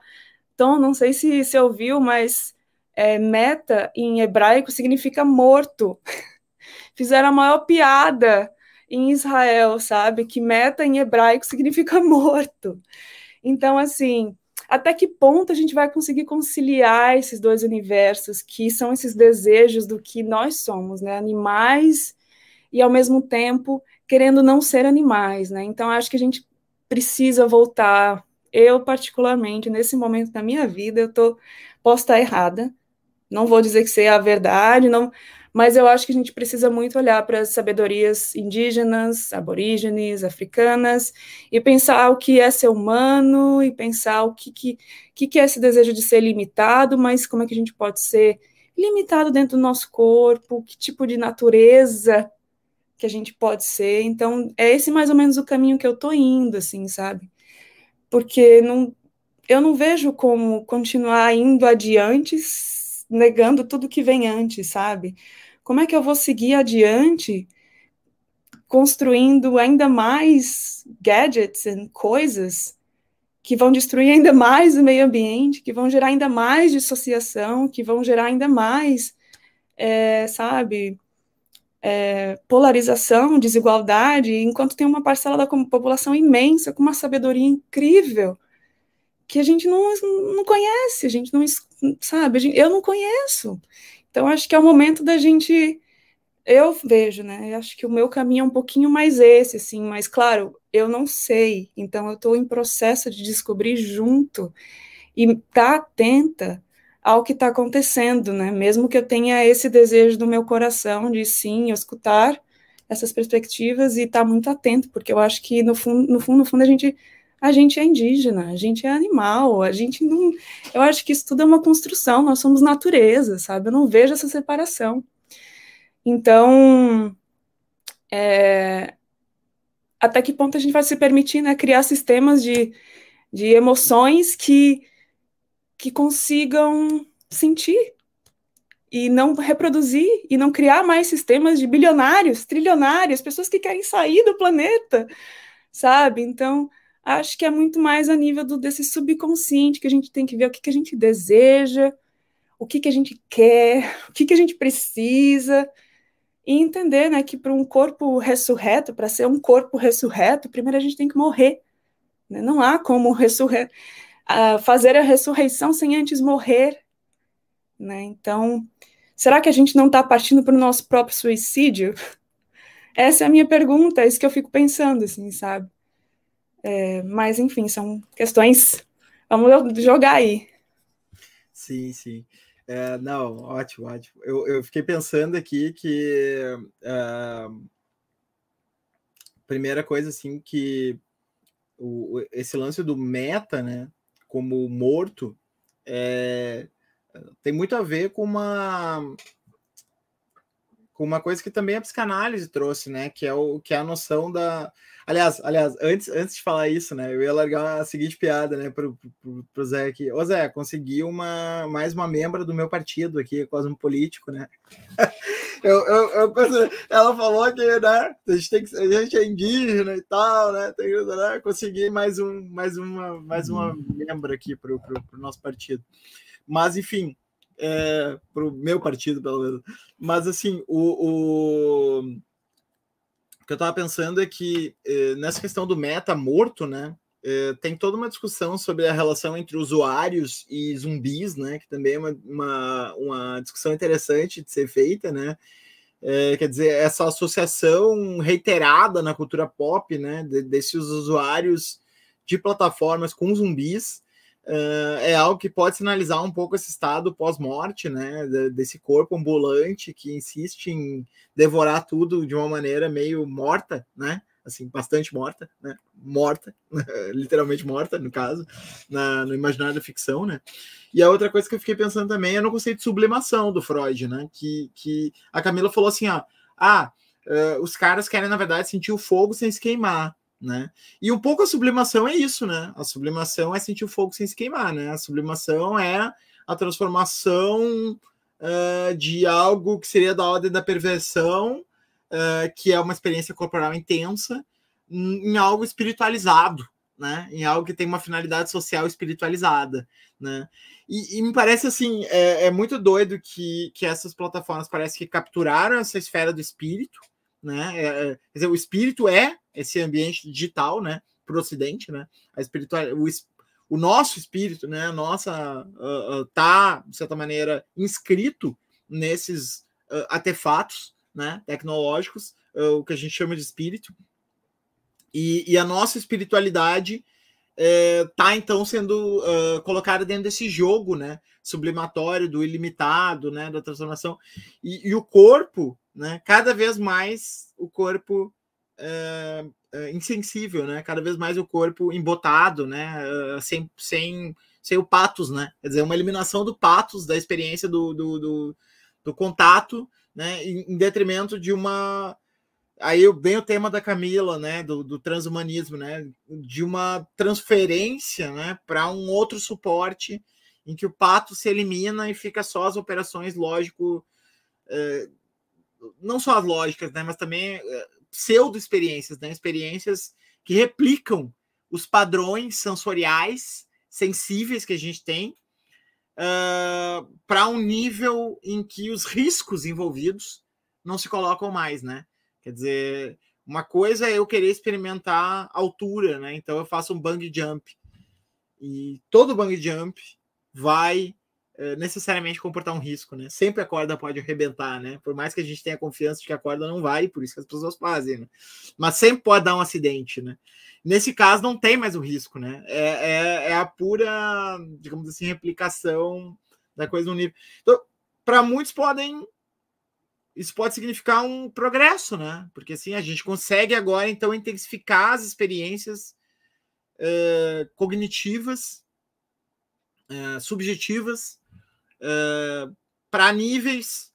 Tom, não sei se você ouviu, mas é, meta em hebraico significa morto. Fizeram a maior piada em Israel, sabe? Que meta em hebraico significa morto. Então, assim, até que ponto a gente vai conseguir conciliar esses dois universos, que são esses desejos do que nós somos, né? Animais e, ao mesmo tempo, querendo não ser animais, né? Então, acho que a gente precisa voltar. Eu, particularmente, nesse momento da minha vida, eu tô, posso estar errada, não vou dizer que seja a verdade, não, mas eu acho que a gente precisa muito olhar para as sabedorias indígenas, aborígenes, africanas, e pensar o que é ser humano, e pensar o que, que, que é esse desejo de ser limitado, mas como é que a gente pode ser limitado dentro do nosso corpo, que tipo de natureza que a gente pode ser. Então, é esse mais ou menos o caminho que eu estou indo, assim, sabe? Porque não, eu não vejo como continuar indo adiante negando tudo que vem antes, sabe? Como é que eu vou seguir adiante construindo ainda mais gadgets e coisas que vão destruir ainda mais o meio ambiente, que vão gerar ainda mais dissociação, que vão gerar ainda mais, é, sabe, é, polarização, desigualdade, enquanto tem uma parcela da população imensa, com uma sabedoria incrível, que a gente não, não conhece, a gente não sabe, gente, eu não conheço. Então, acho que é o momento da gente. Eu vejo, né? Eu acho que o meu caminho é um pouquinho mais esse, assim, mas claro, eu não sei, então eu estou em processo de descobrir junto e estar tá atenta ao que está acontecendo, né? Mesmo que eu tenha esse desejo do meu coração de sim escutar essas perspectivas e estar tá muito atento, porque eu acho que no fundo, no fundo, no fundo a gente a gente é indígena, a gente é animal, a gente não. Eu acho que isso tudo é uma construção, nós somos natureza, sabe? Eu não vejo essa separação. Então, é, até que ponto a gente vai se permitir né, criar sistemas de, de emoções que, que consigam sentir e não reproduzir e não criar mais sistemas de bilionários, trilionários, pessoas que querem sair do planeta, sabe? Então, acho que é muito mais a nível do, desse subconsciente que a gente tem que ver o que, que a gente deseja, o que, que a gente quer, o que, que a gente precisa, e entender né, que para um corpo ressurreto, para ser um corpo ressurreto, primeiro a gente tem que morrer. Né? Não há como ressurre... Uh, fazer a ressurreição sem antes morrer. Né? Então, será que a gente não está partindo para o nosso próprio suicídio? Essa é a minha pergunta, é isso que eu fico pensando, assim, sabe? É, mas, enfim, são questões. Vamos jogar aí. Sim, sim. É, não, ótimo, ótimo. Eu, eu fiquei pensando aqui que uh, primeira coisa assim que o, esse lance do meta, né, como morto, é, tem muito a ver com uma com uma coisa que também a psicanálise trouxe, né, que é o que é a noção da Aliás, aliás, antes, antes de falar isso, né, eu ia largar a seguinte piada, né, pro, pro, pro Zé aqui. Ô Zé, consegui uma, mais uma membra do meu partido aqui, Cosmopolítico, né? eu, eu, eu, ela falou que, né, a gente, tem que, a gente é indígena e tal, né, tem, né consegui mais, um, mais, uma, mais uma uhum. membro aqui pro, pro, pro nosso partido. Mas, enfim, é, pro meu partido, pelo menos. Mas, assim, o, o que eu estava pensando é que eh, nessa questão do meta morto, né? Eh, tem toda uma discussão sobre a relação entre usuários e zumbis, né? Que também é uma, uma, uma discussão interessante de ser feita, né? É, quer dizer, essa associação reiterada na cultura pop, né? De, desses usuários de plataformas com zumbis, Uh, é algo que pode sinalizar um pouco esse estado pós-morte, né? Desse corpo ambulante que insiste em devorar tudo de uma maneira meio morta, né? Assim, bastante morta, né? Morta, literalmente morta, no caso, na, no imaginário da ficção, né? E a outra coisa que eu fiquei pensando também é no conceito de sublimação do Freud, né? Que, que a Camila falou assim, ó, ah, uh, os caras querem, na verdade, sentir o fogo sem se queimar né? E um pouco a sublimação é isso, né? A sublimação é sentir o fogo sem se queimar, né? A sublimação é a transformação uh, de algo que seria da ordem da perversão, uh, que é uma experiência corporal intensa, em algo espiritualizado, né, em algo que tem uma finalidade social espiritualizada, né? E, e me parece assim, é, é, muito doido que, que essas plataformas parece que capturaram essa esfera do espírito, né? É, é quer dizer, o espírito é esse ambiente digital, né, para o Ocidente, né? A espiritual, o, o nosso espírito, né, a nossa uh, uh, tá de certa maneira inscrito nesses uh, artefatos, né, tecnológicos, o que a gente chama de espírito, e, e a nossa espiritualidade está é, então sendo colocada dentro desse jogo, né, sublimatório do ilimitado, né, da transformação. E, e o corpo, né, cada vez mais o corpo é, é, insensível, né, cada vez mais o corpo embotado, né, uh, sem, sem, sem o patos, né, quer dizer, uma eliminação do patos da experiência do, do, do, do contato, né, em, em detrimento de uma aí vem o tema da Camila, né, do, do transhumanismo, né, de uma transferência, né, para um outro suporte em que o pato se elimina e fica só as operações lógico, eh, não só as lógicas, né, mas também eh, pseudo experiências, né, experiências que replicam os padrões sensoriais sensíveis que a gente tem uh, para um nível em que os riscos envolvidos não se colocam mais, né? Quer dizer, uma coisa é eu querer experimentar altura, né? Então eu faço um bang jump. E todo bang jump vai necessariamente comportar um risco, né? Sempre a corda pode arrebentar, né? Por mais que a gente tenha confiança de que a corda não vai, por isso que as pessoas fazem, né? Mas sempre pode dar um acidente, né? Nesse caso, não tem mais o risco, né? É, é, é a pura, digamos assim, replicação da coisa no nível. Então, para muitos podem isso pode significar um progresso, né? Porque assim a gente consegue agora então intensificar as experiências uh, cognitivas, uh, subjetivas, uh, para níveis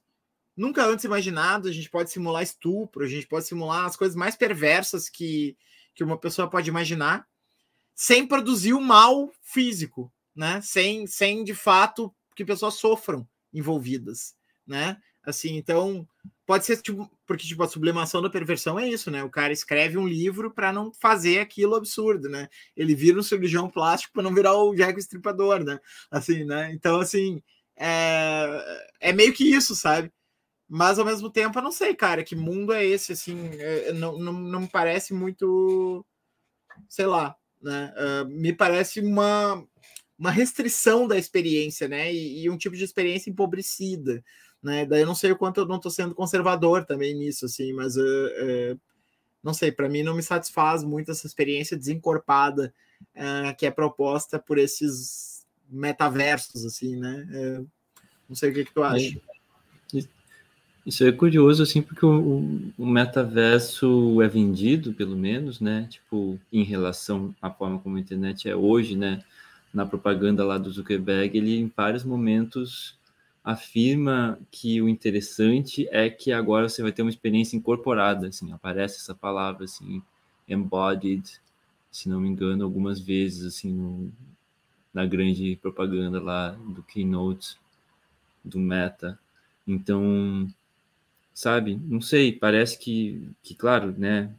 nunca antes imaginados. A gente pode simular estupro, a gente pode simular as coisas mais perversas que, que uma pessoa pode imaginar, sem produzir o mal físico, né? Sem, sem de fato que pessoas sofram envolvidas, né? Assim, então pode ser tipo, porque tipo a sublimação da perversão é isso, né? O cara escreve um livro para não fazer aquilo absurdo, né? Ele vira um cirurgião plástico para não virar o Jack Estripador, né? Assim, né? Então assim, é, é meio que isso, sabe? Mas ao mesmo tempo, eu não sei, cara, que mundo é esse, assim, é, não, não, não me parece muito, sei lá, né? Uh, me parece uma, uma restrição da experiência, né? E, e um tipo de experiência empobrecida, né? Daí eu não sei o quanto eu não estou sendo conservador também nisso, assim, mas uh, uh, não sei, para mim não me satisfaz muito essa experiência desencorpada que é proposta por esses metaversos, assim, né? não sei o que, que tu acha. Isso é curioso, assim, porque o, o, metaverso é vendido, pelo menos, né? Tipo, em relação à forma como a internet é hoje, né? Na propaganda lá do Zuckerberg, ele em vários momentos afirma que o interessante é que agora você vai ter uma experiência incorporada, assim, aparece essa palavra, assim, embodied, se não me engano, algumas vezes, assim, no, na grande propaganda lá do Keynote, do Meta. Então, sabe, não sei, parece que, que claro, né,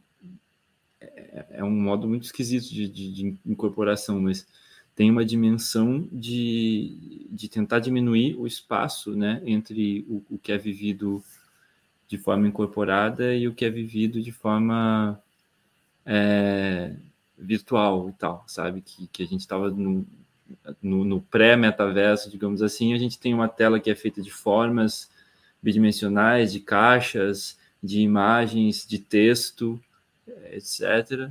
é, é um modo muito esquisito de, de, de incorporação, mas tem uma dimensão de, de tentar diminuir o espaço né, entre o, o que é vivido de forma incorporada e o que é vivido de forma é, virtual e tal, sabe? Que, que a gente estava no, no, pré-metaverso, digamos assim, a gente tem uma tela que é feita de formas bidimensionais, de caixas, de imagens, de texto, etc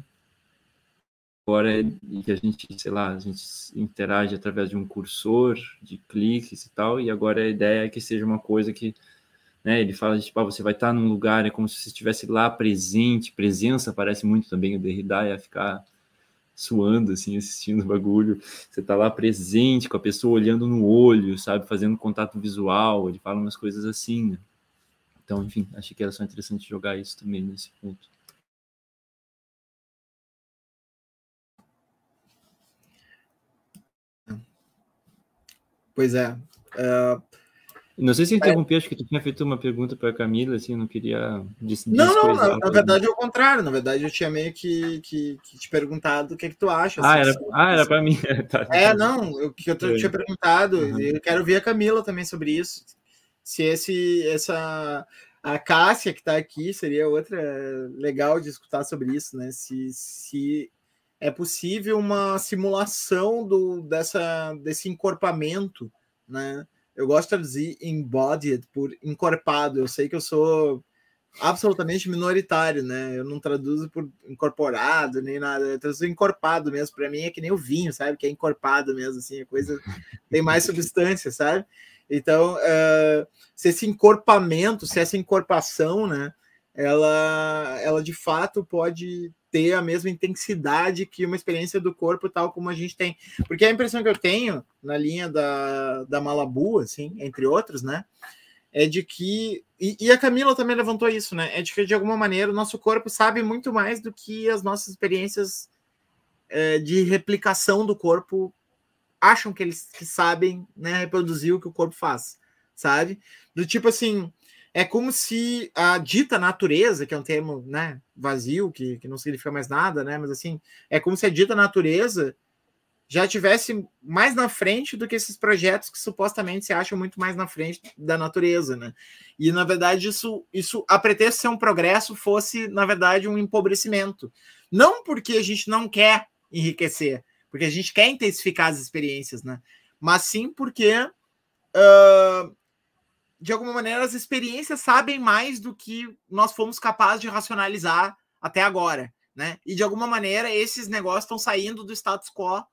agora que a gente, sei lá, a gente interage através de um cursor, de cliques e tal, e agora a ideia é que seja uma coisa que, né, ele fala, tipo, ah, você vai estar num lugar, é como se você estivesse lá presente, presença parece muito também, o Derrida ia ficar suando, assim, assistindo o bagulho, você tá lá presente com a pessoa olhando no olho, sabe, fazendo contato visual, ele fala umas coisas assim, né? Então, enfim, achei que era só interessante jogar isso também nesse ponto. Pois é. Uh, Não sei se eu interrompi, acho que tu tinha feito uma pergunta para a Camila, assim, eu não queria. Não, não, na, na verdade é o contrário. Na verdade, eu tinha meio que, que, que te perguntado o que, é que tu acha. Ah, assim, era, ah, era para mim. tá, é, não, eu, que eu, eu tinha perguntado. Uhum. Eu quero ver a Camila também sobre isso. Se esse, essa. A Cássia, que está aqui, seria outra legal de escutar sobre isso, né? Se, se é possível uma simulação do, dessa, desse encorpamento, né? Eu gosto de traduzir embodied por encorpado. Eu sei que eu sou absolutamente minoritário, né? Eu não traduzo por incorporado nem nada. Eu traduzo encorpado mesmo. Para mim é que nem o vinho, sabe? Que é encorpado mesmo, assim. A coisa tem mais substância, sabe? Então, uh, se esse encorpamento, se essa encorpação, né? Ela, ela de fato pode ter a mesma intensidade que uma experiência do corpo, tal como a gente tem. Porque a impressão que eu tenho na linha da, da Malabu, assim, entre outros, né? É de que. E, e, a Camila também levantou isso, né? É de que, de alguma maneira, o nosso corpo sabe muito mais do que as nossas experiências é, de replicação do corpo acham que eles que sabem né, reproduzir o que o corpo faz, sabe? Do tipo assim, é como se a dita natureza, que é um termo né, vazio, que, que não significa mais nada, né? Mas assim, é como se a dita natureza já tivesse mais na frente do que esses projetos que supostamente se acham muito mais na frente da natureza, né? E na verdade isso, isso a pretexto de ser um progresso fosse na verdade um empobrecimento, não porque a gente não quer enriquecer, porque a gente quer intensificar as experiências, né? Mas sim porque uh, de alguma maneira, as experiências sabem mais do que nós fomos capazes de racionalizar até agora, né? E de alguma maneira, esses negócios estão saindo do status quo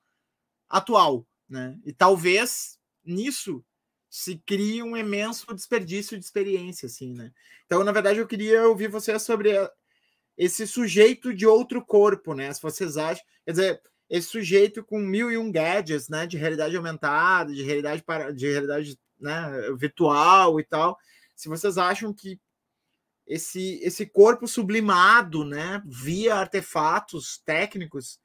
atual, né? E talvez nisso se crie um imenso desperdício de experiência, assim, né? Então, na verdade, eu queria ouvir você sobre esse sujeito de outro corpo, né? Se vocês acham, quer dizer, esse sujeito com mil e um gadgets, né? De realidade aumentada, de realidade para, de realidade né, virtual e tal. Se vocês acham que esse, esse corpo sublimado, né, via artefatos técnicos,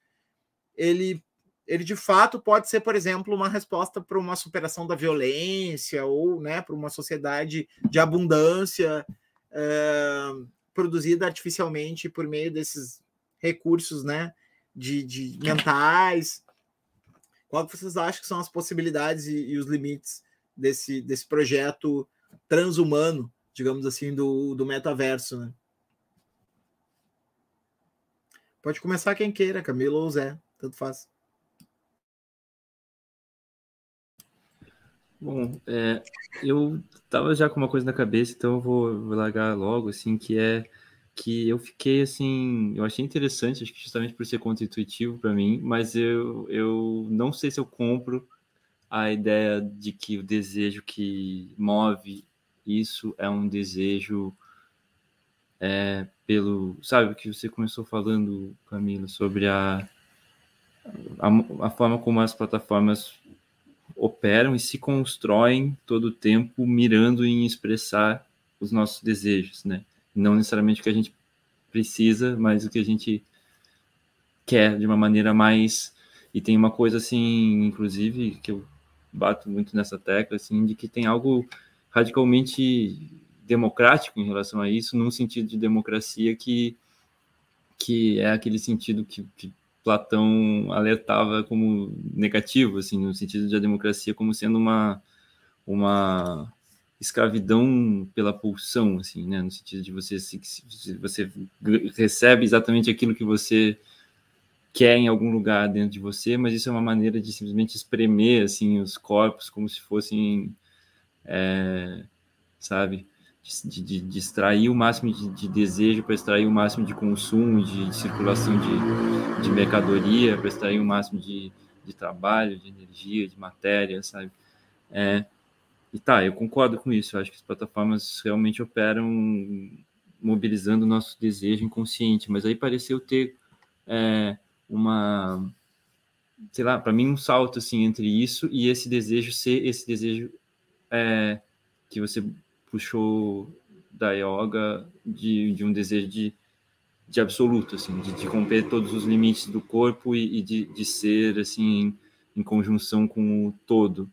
ele, ele de fato pode ser, por exemplo, uma resposta para uma superação da violência ou, né, para uma sociedade de abundância é, produzida artificialmente por meio desses recursos, né, de, de mentais. Qual que vocês acham que são as possibilidades e, e os limites desse, desse projeto transhumano, digamos assim, do, do metaverso, né? Pode começar quem queira, Camilo ou Zé, tanto faz. Bom, é, eu tava já com uma coisa na cabeça, então eu vou, vou largar logo, assim, que é que eu fiquei assim, eu achei interessante, acho que justamente por ser contra-intuitivo para mim, mas eu, eu não sei se eu compro a ideia de que o desejo que move isso é um desejo é, pelo. Sabe o que você começou falando, Camila, sobre a, a, a, forma como as plataformas operam e se constroem todo o tempo mirando em expressar os nossos desejos, né? Não necessariamente o que a gente precisa, mas o que a gente quer de uma maneira mais. E tem uma coisa assim, inclusive, que eu bato muito nessa tecla, assim, de que tem algo radicalmente democrático em relação a isso, num sentido de democracia que, que é aquele sentido que, que Platão alertava como negativo, assim, no sentido de a democracia como sendo uma, uma escravidão pela pulsão, assim, né, no sentido de você se, você recebe exatamente aquilo que você quer em algum lugar dentro de você, mas isso é uma maneira de simplesmente espremer assim os corpos como se fossem, é, sabe, de, de, de, extrair o máximo de, de desejo para extrair o máximo de consumo, de, circulação de, mercadoria, para extrair o máximo de, de trabalho, de energia, de matéria, sabe? É, e tá, eu concordo com isso. Eu acho que as plataformas realmente operam mobilizando o nosso desejo inconsciente, mas aí pareceu ter é, uma sei lá, para mim um salto assim entre isso e esse desejo ser esse desejo é, que você puxou da yoga de, de um desejo de, de absoluto, assim, de, de romper todos os limites do corpo e, e de, de ser assim em, em, conjunção com o todo.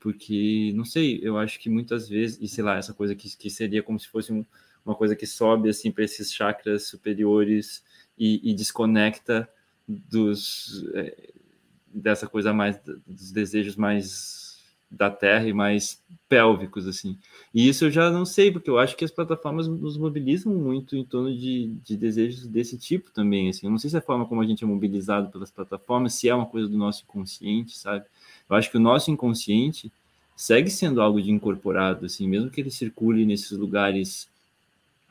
porque, não sei, eu acho que muitas vezes, e sei lá, essa coisa que, que seria como se fosse um, uma coisa que sobe assim para esses chakras superiores e, e desconecta dos é, dessa coisa mais dos desejos mais da terra e mais pélvicos assim. E isso eu já não sei porque eu acho que as plataformas nos mobilizam muito em torno de, de desejos desse tipo também assim. Eu não sei se é a forma como a gente é mobilizado pelas plataformas se é uma coisa do nosso inconsciente sabe? Eu acho que o nosso inconsciente segue sendo algo de incorporado assim mesmo que ele circule nesses lugares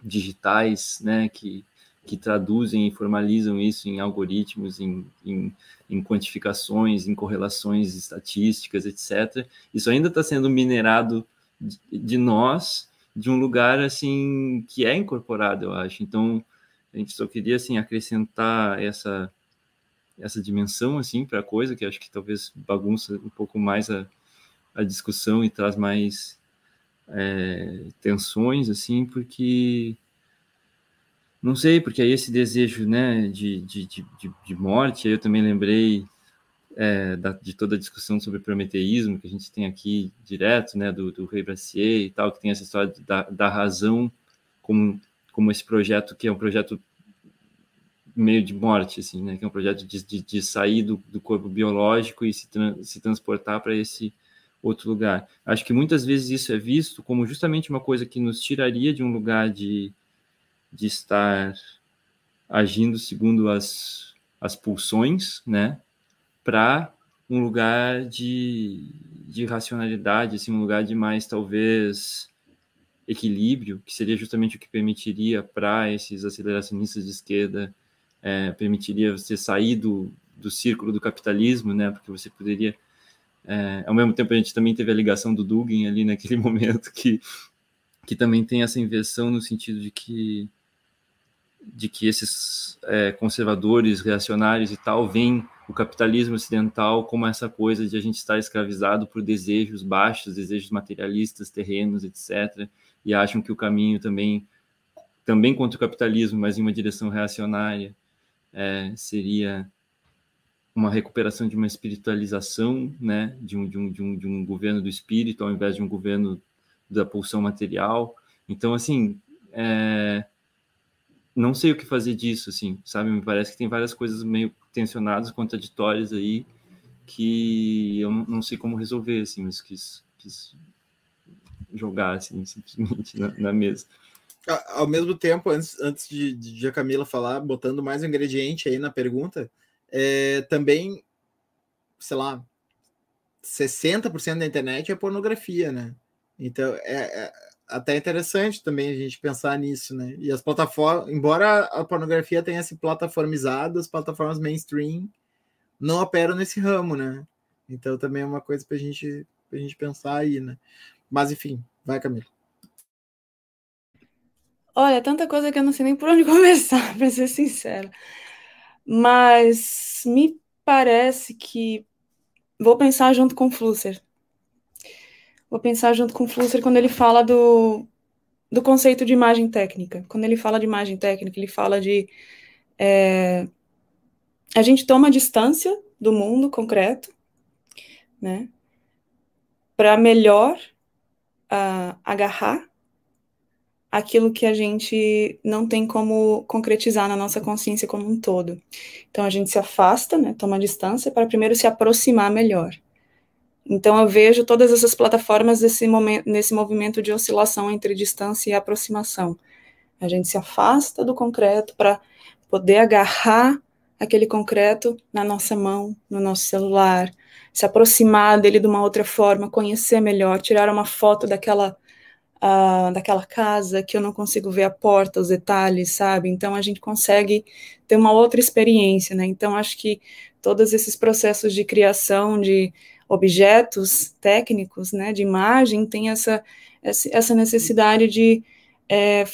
digitais né que que traduzem e formalizam isso em algoritmos, em, em, em quantificações, em correlações estatísticas, etc. Isso ainda está sendo minerado de, de nós, de um lugar assim que é incorporado, eu acho. Então, a gente só queria assim acrescentar essa essa dimensão assim para a coisa que acho que talvez bagunça um pouco mais a, a discussão e traz mais é, tensões assim porque não sei, porque aí esse desejo né, de, de, de, de morte, aí eu também lembrei é, da, de toda a discussão sobre prometeísmo que a gente tem aqui direto, né, do, do Rei Brassier e tal, que tem essa história da, da razão como, como esse projeto que é um projeto meio de morte, assim, né, que é um projeto de, de, de sair do, do corpo biológico e se, tra se transportar para esse outro lugar. Acho que muitas vezes isso é visto como justamente uma coisa que nos tiraria de um lugar de de estar agindo segundo as, as pulsões, né, para um lugar de, de racionalidade, assim, um lugar de mais, talvez, equilíbrio, que seria justamente o que permitiria para esses aceleracionistas de esquerda, é, permitiria você sair do, do círculo do capitalismo, né, porque você poderia... É, ao mesmo tempo, a gente também teve a ligação do Dugin ali naquele momento, que, que também tem essa inversão no sentido de que de que esses é, conservadores, reacionários e tal, veem o capitalismo ocidental como essa coisa de a gente estar escravizado por desejos baixos, desejos materialistas, terrenos, etc. E acham que o caminho também, também contra o capitalismo, mas em uma direção reacionária, é, seria uma recuperação de uma espiritualização, né, de um, de, um, de, um, de um governo do espírito ao invés de um governo da pulsão material. Então, assim, é, não sei o que fazer disso, assim, sabe? Me parece que tem várias coisas meio tensionadas, contraditórias aí, que eu não sei como resolver, assim, mas quis, quis jogar, assim, simplesmente na, na mesa. Ao mesmo tempo, antes, antes de, de a Camila falar, botando mais um ingrediente aí na pergunta, é, também, sei lá, 60% da internet é pornografia, né? Então, é, é até interessante também a gente pensar nisso, né? E as plataformas, embora a pornografia tenha se plataformizado, as plataformas mainstream não operam nesse ramo, né? Então também é uma coisa para gente, a gente pensar aí, né? Mas enfim, vai, Camila. Olha, tanta coisa que eu não sei nem por onde começar, para ser sincera. Mas me parece que vou pensar junto com o Flusser, vou pensar junto com o Flusser quando ele fala do, do conceito de imagem técnica. Quando ele fala de imagem técnica, ele fala de. É, a gente toma distância do mundo concreto, né, para melhor uh, agarrar aquilo que a gente não tem como concretizar na nossa consciência como um todo. Então a gente se afasta, né, toma distância para primeiro se aproximar melhor. Então eu vejo todas essas plataformas nesse, momento, nesse movimento de oscilação entre distância e aproximação. A gente se afasta do concreto para poder agarrar aquele concreto na nossa mão, no nosso celular, se aproximar dele de uma outra forma, conhecer melhor, tirar uma foto daquela uh, daquela casa que eu não consigo ver a porta, os detalhes, sabe? Então a gente consegue ter uma outra experiência, né? Então acho que todos esses processos de criação, de objetos técnicos, né, de imagem, tem essa, essa necessidade de é,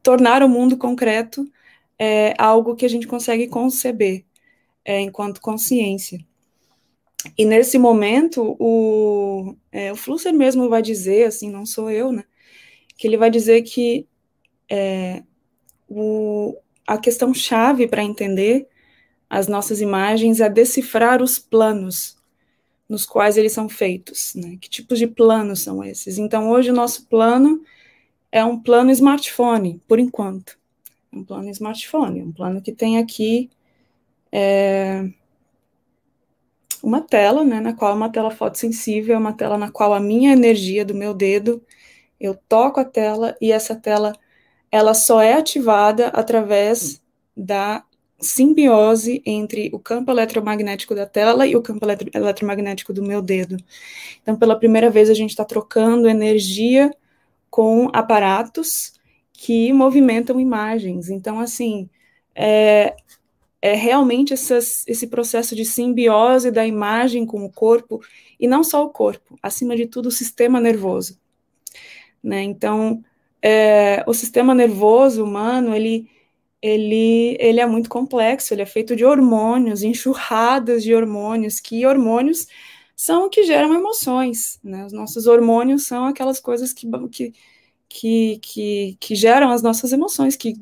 tornar o mundo concreto é, algo que a gente consegue conceber é, enquanto consciência. E nesse momento, o, é, o Flusser mesmo vai dizer, assim, não sou eu, né, que ele vai dizer que é, o, a questão chave para entender as nossas imagens é decifrar os planos nos quais eles são feitos, né? Que tipos de planos são esses? Então, hoje o nosso plano é um plano smartphone, por enquanto. Um plano smartphone, um plano que tem aqui é, uma tela, né, na qual é uma tela fotossensível, é uma tela na qual a minha energia do meu dedo, eu toco a tela e essa tela ela só é ativada através da simbiose entre o campo eletromagnético da tela e o campo eletro eletromagnético do meu dedo. Então, pela primeira vez, a gente está trocando energia com aparatos que movimentam imagens. Então, assim, é, é realmente essas, esse processo de simbiose da imagem com o corpo, e não só o corpo, acima de tudo, o sistema nervoso. Né? Então, é, o sistema nervoso humano, ele, ele, ele é muito complexo, ele é feito de hormônios, enxurradas de hormônios, que hormônios são o que geram emoções, né? Os nossos hormônios são aquelas coisas que, que, que, que, que geram as nossas emoções, que,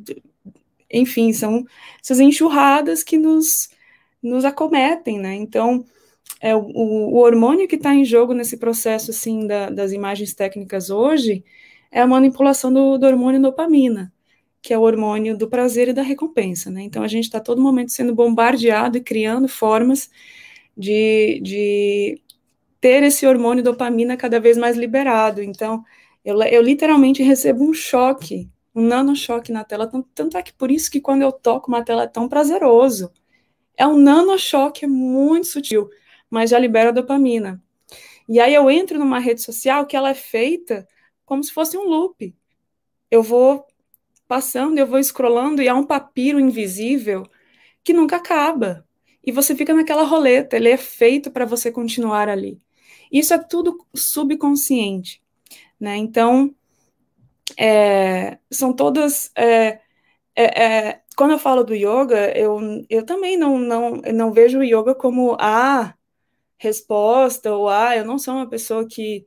enfim, são essas enxurradas que nos, nos acometem, né? Então, é, o, o hormônio que está em jogo nesse processo, assim, da, das imagens técnicas hoje, é a manipulação do, do hormônio dopamina, que é o hormônio do prazer e da recompensa, né? Então, a gente está todo momento sendo bombardeado e criando formas de, de ter esse hormônio dopamina cada vez mais liberado. Então, eu, eu literalmente recebo um choque, um nanochoque na tela, tanto, tanto é que por isso que quando eu toco uma tela é tão prazeroso. É um nanochoque, é muito sutil, mas já libera dopamina. E aí eu entro numa rede social que ela é feita como se fosse um loop. Eu vou passando, eu vou scrollando e há um papiro invisível que nunca acaba. E você fica naquela roleta, ele é feito para você continuar ali. Isso é tudo subconsciente. Né? Então, é, são todas. É, é, é, quando eu falo do yoga, eu, eu também não, não, não vejo o yoga como a resposta, ou ah, eu não sou uma pessoa que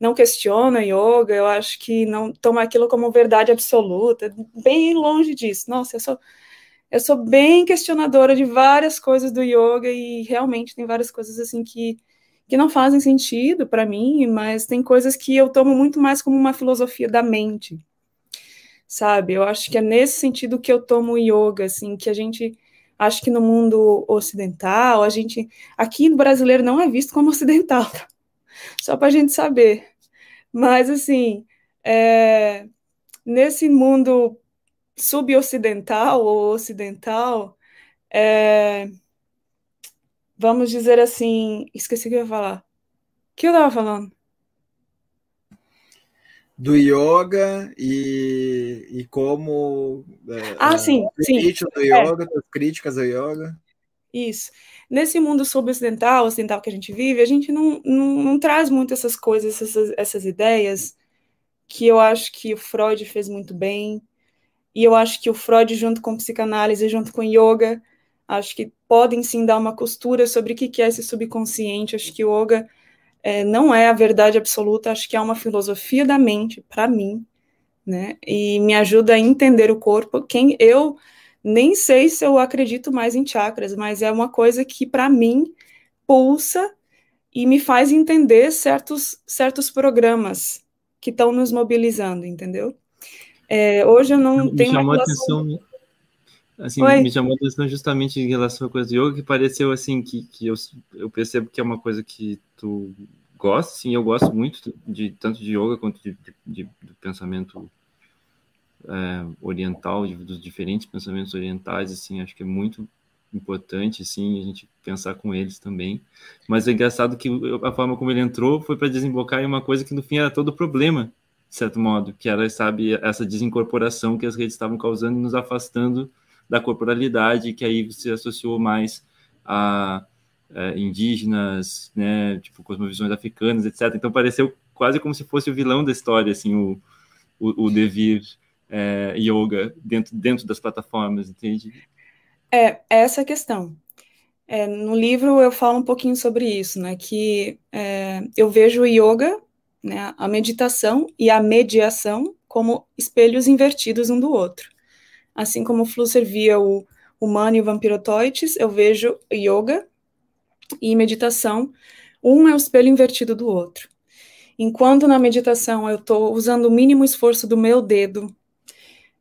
não questiona yoga, eu acho que não toma aquilo como verdade absoluta, bem longe disso. Nossa, eu sou, eu sou bem questionadora de várias coisas do yoga e realmente tem várias coisas assim que que não fazem sentido para mim, mas tem coisas que eu tomo muito mais como uma filosofia da mente, sabe? Eu acho que é nesse sentido que eu tomo yoga, assim, que a gente acho que no mundo ocidental, a gente aqui no brasileiro não é visto como ocidental, só para a gente saber. Mas assim, é, nesse mundo subocidental ou ocidental, é, vamos dizer assim, esqueci o que eu ia falar. O que eu estava falando? Do yoga e, e como. É, ah, sim, sim. do yoga, é. das críticas ao yoga. Isso. Nesse mundo sub-ocidental, ocidental que a gente vive, a gente não, não, não traz muito essas coisas, essas, essas ideias, que eu acho que o Freud fez muito bem, e eu acho que o Freud, junto com psicanálise, junto com yoga, acho que podem sim dar uma costura sobre o que é esse subconsciente. Acho que yoga é, não é a verdade absoluta, acho que é uma filosofia da mente, para mim, né? E me ajuda a entender o corpo. Quem eu nem sei se eu acredito mais em chakras, mas é uma coisa que, para mim, pulsa e me faz entender certos, certos programas que estão nos mobilizando, entendeu? É, hoje eu não me tenho. Chamou relação... atenção Assim, Oi. me chamou a atenção justamente em relação à coisa do yoga, que pareceu assim, que, que eu, eu percebo que é uma coisa que tu gosta, sim, eu gosto muito de tanto de yoga quanto de, de, de pensamento é, oriental, dos diferentes pensamentos orientais, assim, acho que é muito importante, assim, a gente pensar com eles também. Mas é engraçado que a forma como ele entrou foi para desembocar em uma coisa que no fim era todo problema, de certo modo, que era, sabe, essa desincorporação que as redes estavam causando e nos afastando da corporalidade, que aí você associou mais a é, indígenas, né, tipo cosmovisões africanas, etc. Então pareceu quase como se fosse o vilão da história, assim, o, o, o devir é, yoga dentro, dentro das plataformas, entende? É, essa é a questão. É, no livro eu falo um pouquinho sobre isso, né, que é, eu vejo o yoga, né, a meditação e a mediação como espelhos invertidos um do outro. Assim como o Flusser via o humano e o vampirotoides, eu vejo yoga e meditação Um é o espelho invertido do outro. Enquanto na meditação eu estou usando o mínimo esforço do meu dedo,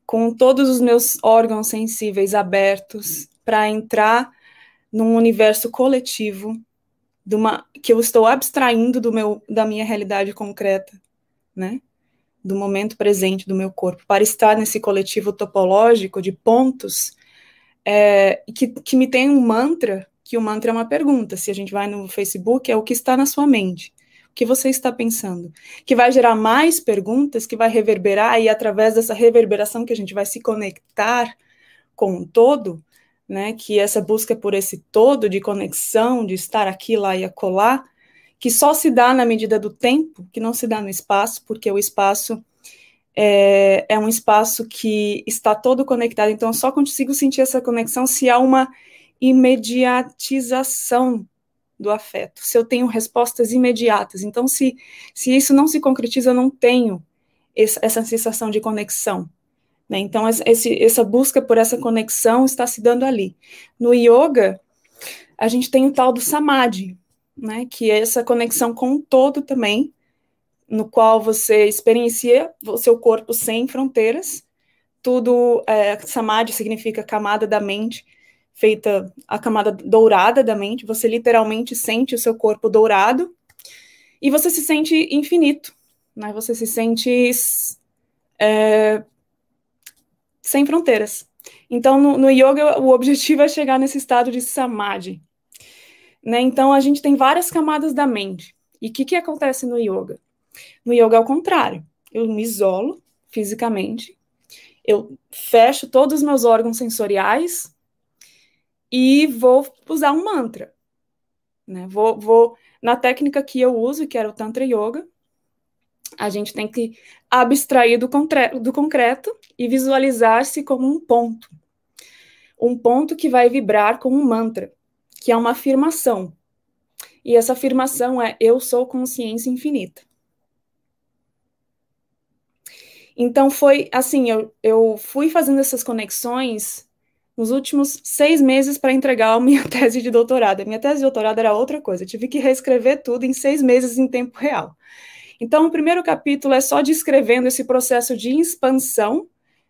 com todos os meus órgãos sensíveis abertos, para entrar num universo coletivo, uma, que eu estou abstraindo do meu, da minha realidade concreta, né? do momento presente do meu corpo, para estar nesse coletivo topológico de pontos é, que, que me tem um mantra, que o mantra é uma pergunta. Se a gente vai no Facebook, é o que está na sua mente. Que você está pensando? Que vai gerar mais perguntas, que vai reverberar, e através dessa reverberação que a gente vai se conectar com o todo, né? Que essa busca por esse todo de conexão, de estar aqui, lá e acolá, que só se dá na medida do tempo, que não se dá no espaço, porque o espaço é, é, um espaço que está todo conectado, então eu só consigo sentir essa conexão se há uma imediatização do afeto, se eu tenho respostas imediatas. Então, se, se isso não se concretiza, eu não tenho essa, essa sensação de conexão. Né? Então, esse, essa busca por essa conexão está se dando ali. No yoga, a gente tem o tal do samadhi, né, que é essa conexão com o todo também, no qual você experiencia o seu corpo sem fronteiras. Tudo, é, samadhi significa camada da mente, feita a camada dourada da mente. Você literalmente sente o seu corpo dourado e você se sente infinito, né? Você se sente é, sem fronteiras. Então, no, no yoga, o objetivo é chegar nesse estado de samadhi, né? Então, a gente tem várias camadas da mente. E o que, que acontece no yoga? No yoga é o contrário. Eu me isolo fisicamente, eu fecho todos os meus órgãos sensoriais e vou usar um mantra. Né? Vou, vou na técnica que eu uso, que era o Tantra Yoga, a gente tem que abstrair do, do concreto e visualizar-se como um ponto. Um ponto que vai vibrar com um mantra que é uma afirmação. E essa afirmação é: Eu sou consciência infinita. Então foi assim, eu, eu fui fazendo essas conexões nos últimos seis meses para entregar a minha tese de doutorado. A minha tese de doutorado era outra coisa, eu tive que reescrever tudo em seis meses em tempo real. Então, o primeiro capítulo é só descrevendo esse processo de expansão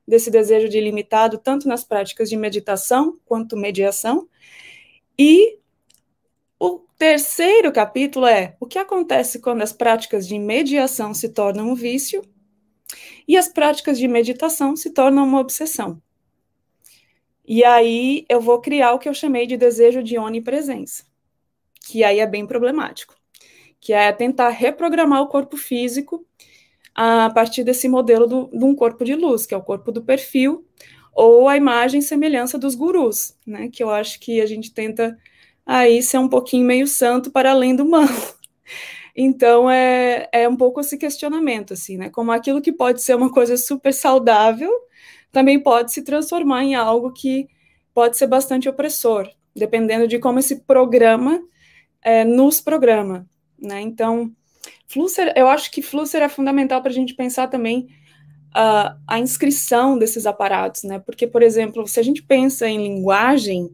desse desejo de ilimitado, tanto nas práticas de meditação quanto mediação, e o terceiro capítulo é o que acontece quando as práticas de mediação se tornam um vício e as práticas de meditação se tornam uma obsessão. E aí eu vou criar o que eu chamei de desejo de onipresença, que aí é bem problemático, que é tentar reprogramar o corpo físico a partir desse modelo do, de um corpo de luz, que é o corpo do perfil, ou a imagem e semelhança dos gurus, né? Que eu acho que a gente tenta aí ser um pouquinho meio santo para além do mal. Então é, é um pouco esse questionamento, assim, né? Como aquilo que pode ser uma coisa super saudável também pode se transformar em algo que pode ser bastante opressor, dependendo de como esse programa é, nos programa, né? Então, Flusser, eu acho que Flusser é fundamental para a gente pensar também a, a inscrição desses aparatos, né? Porque, por exemplo, se a gente pensa em linguagem,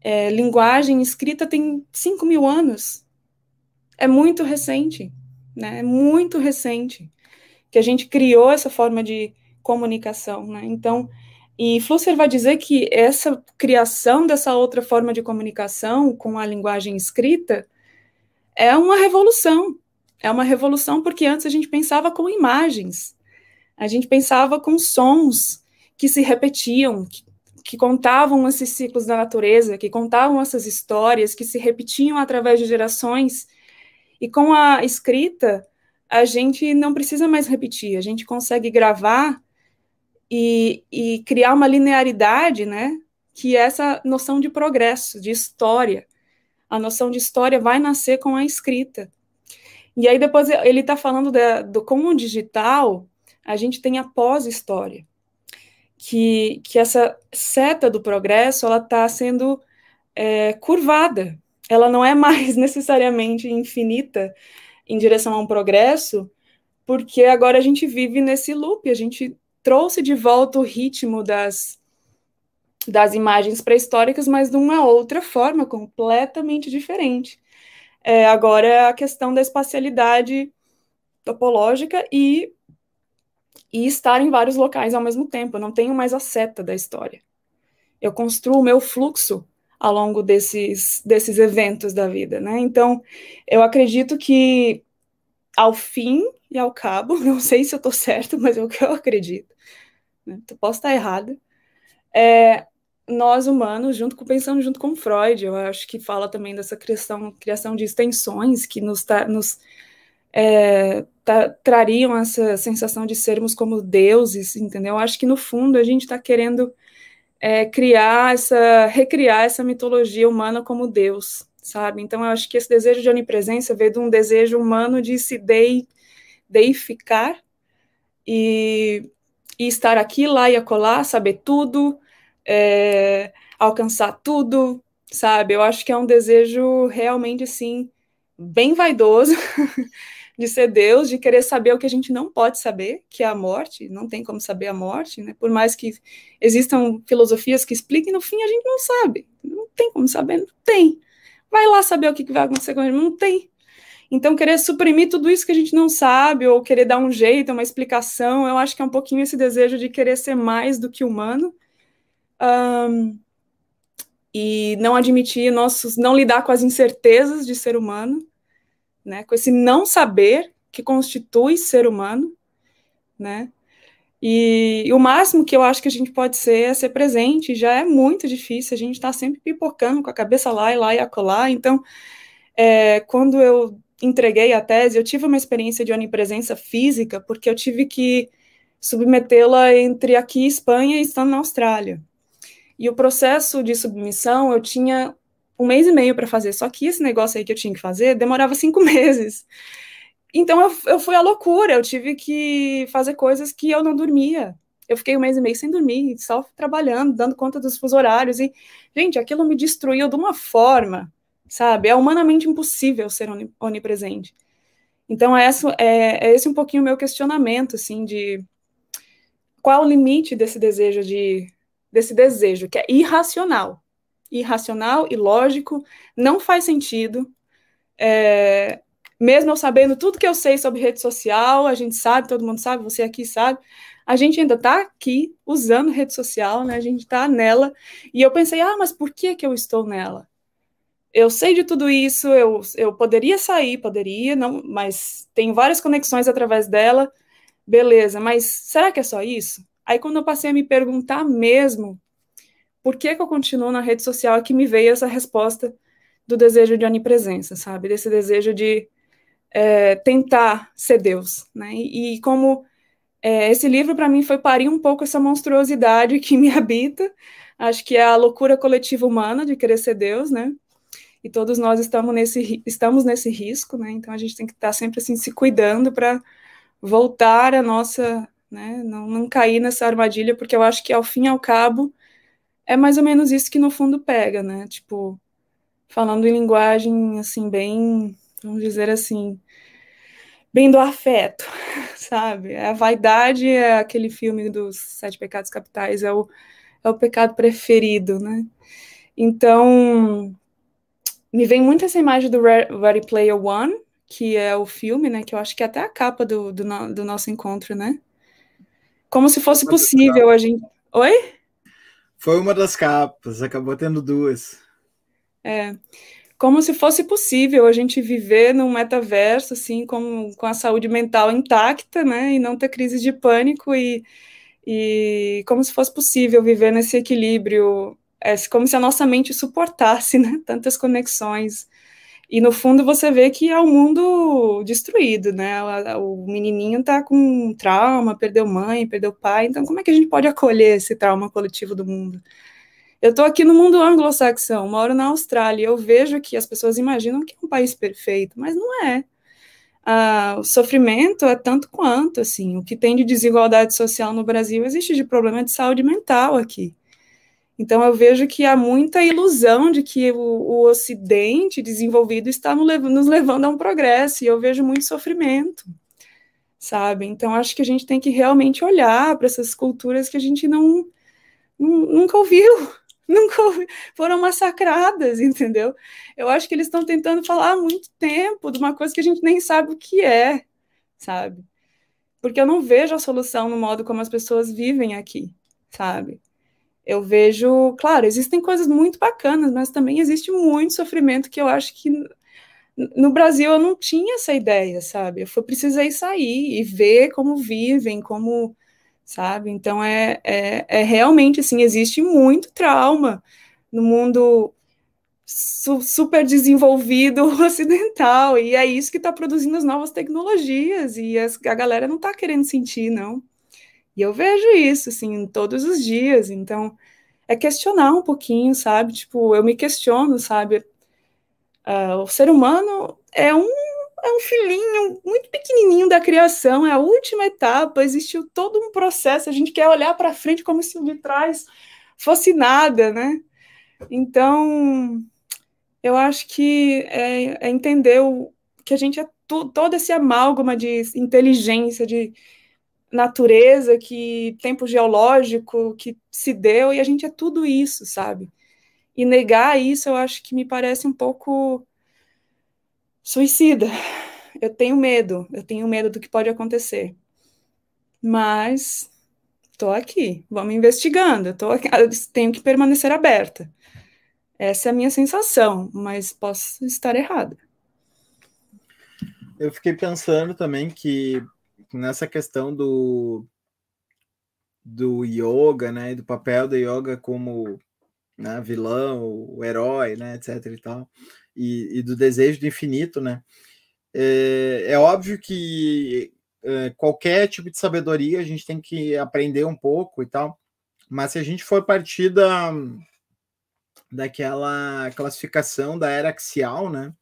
é, linguagem escrita tem 5 mil anos. É muito recente, né? É muito recente que a gente criou essa forma de comunicação, né? Então, e Flusser vai dizer que essa criação dessa outra forma de comunicação com a linguagem escrita é uma revolução. É uma revolução porque antes a gente pensava com imagens, a gente pensava com sons que se repetiam, que, que contavam esses ciclos da natureza, que contavam essas histórias que se repetiam através de gerações. E com a escrita, a gente não precisa mais repetir, a gente consegue gravar e, e criar uma linearidade, né? Que é essa noção de progresso, de história. A noção de história vai nascer com a escrita. E aí depois ele está falando da, do como o digital a gente tem a pós-história, que, que essa seta do progresso ela está sendo é, curvada, ela não é mais necessariamente infinita em direção a um progresso, porque agora a gente vive nesse loop, a gente trouxe de volta o ritmo das, das imagens pré-históricas, mas de uma outra forma, completamente diferente. É, agora a questão da espacialidade topológica e, e estar em vários locais ao mesmo tempo. Eu não tenho mais a seta da história. Eu construo o meu fluxo ao longo desses, desses eventos da vida, né? Então, eu acredito que ao fim e ao cabo, não sei se eu estou certo, mas é o que eu acredito, né? posso estar errada, é, nós humanos, junto com, pensando junto com Freud, eu acho que fala também dessa criação, criação de extensões que nos, nos é, trariam essa sensação de sermos como deuses, entendeu? Eu acho que no fundo a gente está querendo é, criar essa, recriar essa mitologia humana como Deus, sabe? Então eu acho que esse desejo de onipresença veio de um desejo humano de se dei, deificar e, e estar aqui, lá e acolá, saber tudo, é, alcançar tudo, sabe? Eu acho que é um desejo realmente assim bem vaidoso de ser Deus, de querer saber o que a gente não pode saber, que é a morte, não tem como saber a morte, né? Por mais que existam filosofias que expliquem, no fim a gente não sabe. Não tem como saber, não tem. Vai lá saber o que vai acontecer com a gente, não tem. Então, querer suprimir tudo isso que a gente não sabe, ou querer dar um jeito, uma explicação, eu acho que é um pouquinho esse desejo de querer ser mais do que humano, um, e não admitir nossos, não lidar com as incertezas de ser humano, né, com esse não saber que constitui ser humano, né, e, e, o máximo que eu acho que a gente pode ser é ser presente, já é muito difícil, a gente está sempre pipocando com a cabeça lá e lá e acolá, então, é, quando eu entreguei a tese, eu tive uma experiência de onipresença física, porque eu tive que submetê-la entre aqui Espanha e estando na Austrália. E o processo de submissão eu tinha um mês e meio para fazer, só que esse negócio aí que eu tinha que fazer demorava cinco meses. Então eu, eu fui à loucura, eu tive que fazer coisas que eu não dormia. Eu fiquei um mês e meio sem dormir, só trabalhando, dando conta dos fusos horários. E, gente, aquilo me destruiu de uma forma, sabe? É humanamente impossível ser onipresente. Então, é, essa, é, é esse um pouquinho o meu questionamento, assim, de qual o limite desse desejo de desse desejo, que é irracional. Irracional, ilógico, não faz sentido. É, mesmo eu sabendo tudo que eu sei sobre rede social, a gente sabe, todo mundo sabe, você aqui sabe, a gente ainda está aqui usando rede social, né? A gente está nela. E eu pensei, ah, mas por que, que eu estou nela? Eu sei de tudo isso, eu, eu poderia sair, poderia, não, mas tenho várias conexões através dela, beleza, mas será que é só isso? Aí, quando eu passei a me perguntar mesmo por que, que eu continuo na rede social, é que me veio essa resposta do desejo de onipresença, sabe? Desse desejo de é, tentar ser Deus, né? E, e como é, esse livro, para mim, foi parir um pouco essa monstruosidade que me habita. Acho que é a loucura coletiva humana de querer ser Deus, né? E todos nós estamos nesse, estamos nesse risco, né? Então a gente tem que estar sempre assim se cuidando para voltar a nossa né? Não, não cair nessa armadilha, porque eu acho que ao fim e ao cabo é mais ou menos isso que no fundo pega, né? Tipo, falando em linguagem assim, bem, vamos dizer assim, bem do afeto, sabe? A vaidade é aquele filme dos Sete Pecados Capitais, é o, é o pecado preferido, né? Então, me vem muito essa imagem do Ready Player One, que é o filme, né? Que eu acho que é até a capa do, do, do nosso encontro, né? Como se fosse possível a gente. Oi? Foi uma das capas, acabou tendo duas. É. Como se fosse possível a gente viver num metaverso, assim, com, com a saúde mental intacta, né? E não ter crise de pânico e, e como se fosse possível viver nesse equilíbrio, é, como se a nossa mente suportasse, né? Tantas conexões e no fundo você vê que é o um mundo destruído, né? O menininho tá com trauma, perdeu mãe, perdeu pai, então como é que a gente pode acolher esse trauma coletivo do mundo? Eu estou aqui no mundo anglo-saxão, moro na Austrália, eu vejo que as pessoas imaginam que é um país perfeito, mas não é. Ah, o sofrimento é tanto quanto, assim, o que tem de desigualdade social no Brasil existe de problema de saúde mental aqui. Então, eu vejo que há muita ilusão de que o, o Ocidente desenvolvido está no, nos levando a um progresso, e eu vejo muito sofrimento, sabe? Então, acho que a gente tem que realmente olhar para essas culturas que a gente não, nunca ouviu, nunca foram massacradas, entendeu? Eu acho que eles estão tentando falar há muito tempo de uma coisa que a gente nem sabe o que é, sabe? Porque eu não vejo a solução no modo como as pessoas vivem aqui, sabe? Eu vejo, claro, existem coisas muito bacanas, mas também existe muito sofrimento que eu acho que no Brasil eu não tinha essa ideia, sabe? Eu precisei sair e ver como vivem, como sabe? Então é, é, é realmente assim, existe muito trauma no mundo su super desenvolvido ocidental, e é isso que está produzindo as novas tecnologias, e as, a galera não está querendo sentir, não. E eu vejo isso, assim, todos os dias, então é questionar um pouquinho, sabe? Tipo, eu me questiono, sabe? Uh, o ser humano é um é um filhinho muito pequenininho da criação, é a última etapa, existiu todo um processo, a gente quer olhar para frente como se o de trás fosse nada, né? Então, eu acho que é, é entender o, que a gente é tu, todo esse amálgama de inteligência, de natureza, que tempo geológico que se deu, e a gente é tudo isso, sabe? E negar isso, eu acho que me parece um pouco suicida. Eu tenho medo, eu tenho medo do que pode acontecer. Mas estou aqui, vamos investigando, tô aqui, eu tenho que permanecer aberta. Essa é a minha sensação, mas posso estar errada. Eu fiquei pensando também que nessa questão do do yoga, né, do papel da yoga como né, vilão, o herói, né, etc e tal e, e do desejo do infinito, né? É, é óbvio que é, qualquer tipo de sabedoria a gente tem que aprender um pouco e tal, mas se a gente for partir da, daquela classificação da era axial, né?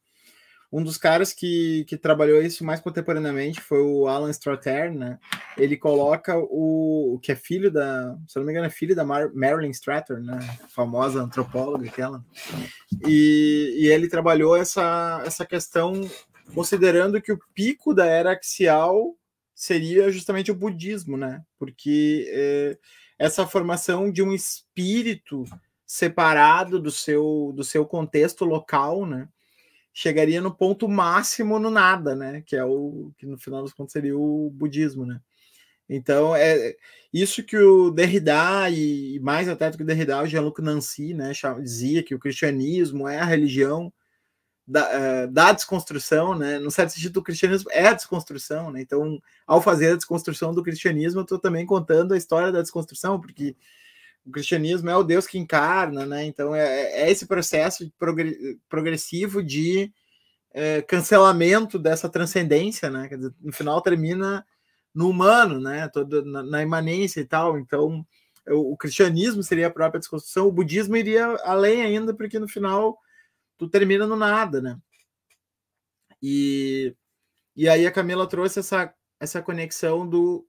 Um dos caras que, que trabalhou isso mais contemporaneamente foi o Alan Strater, né? Ele coloca o que é filho da, se não me engano, é filho da Mar Marilyn Strater, né? Famosa antropóloga aquela. E, e ele trabalhou essa, essa questão considerando que o pico da era axial seria justamente o budismo, né? Porque é, essa formação de um espírito separado do seu do seu contexto local, né? Chegaria no ponto máximo no nada, né? Que é o que no final das contas seria o budismo, né? Então é isso que o Derrida e mais até do que o Derrida, o Jean-Luc Nancy, né, dizia que o cristianismo é a religião da, uh, da desconstrução, né? No certo sentido, o cristianismo é a desconstrução, né? Então, ao fazer a desconstrução do cristianismo, eu estou também contando a história da desconstrução, porque o cristianismo é o Deus que encarna, né? Então é, é esse processo progressivo de é, cancelamento dessa transcendência, né? Quer dizer, no final termina no humano, né? Todo, na, na imanência e tal. Então o, cristianismo seria a própria desconstrução, o budismo iria além ainda, porque no final tu termina no nada, né? E, e aí a Camila trouxe essa, essa conexão do,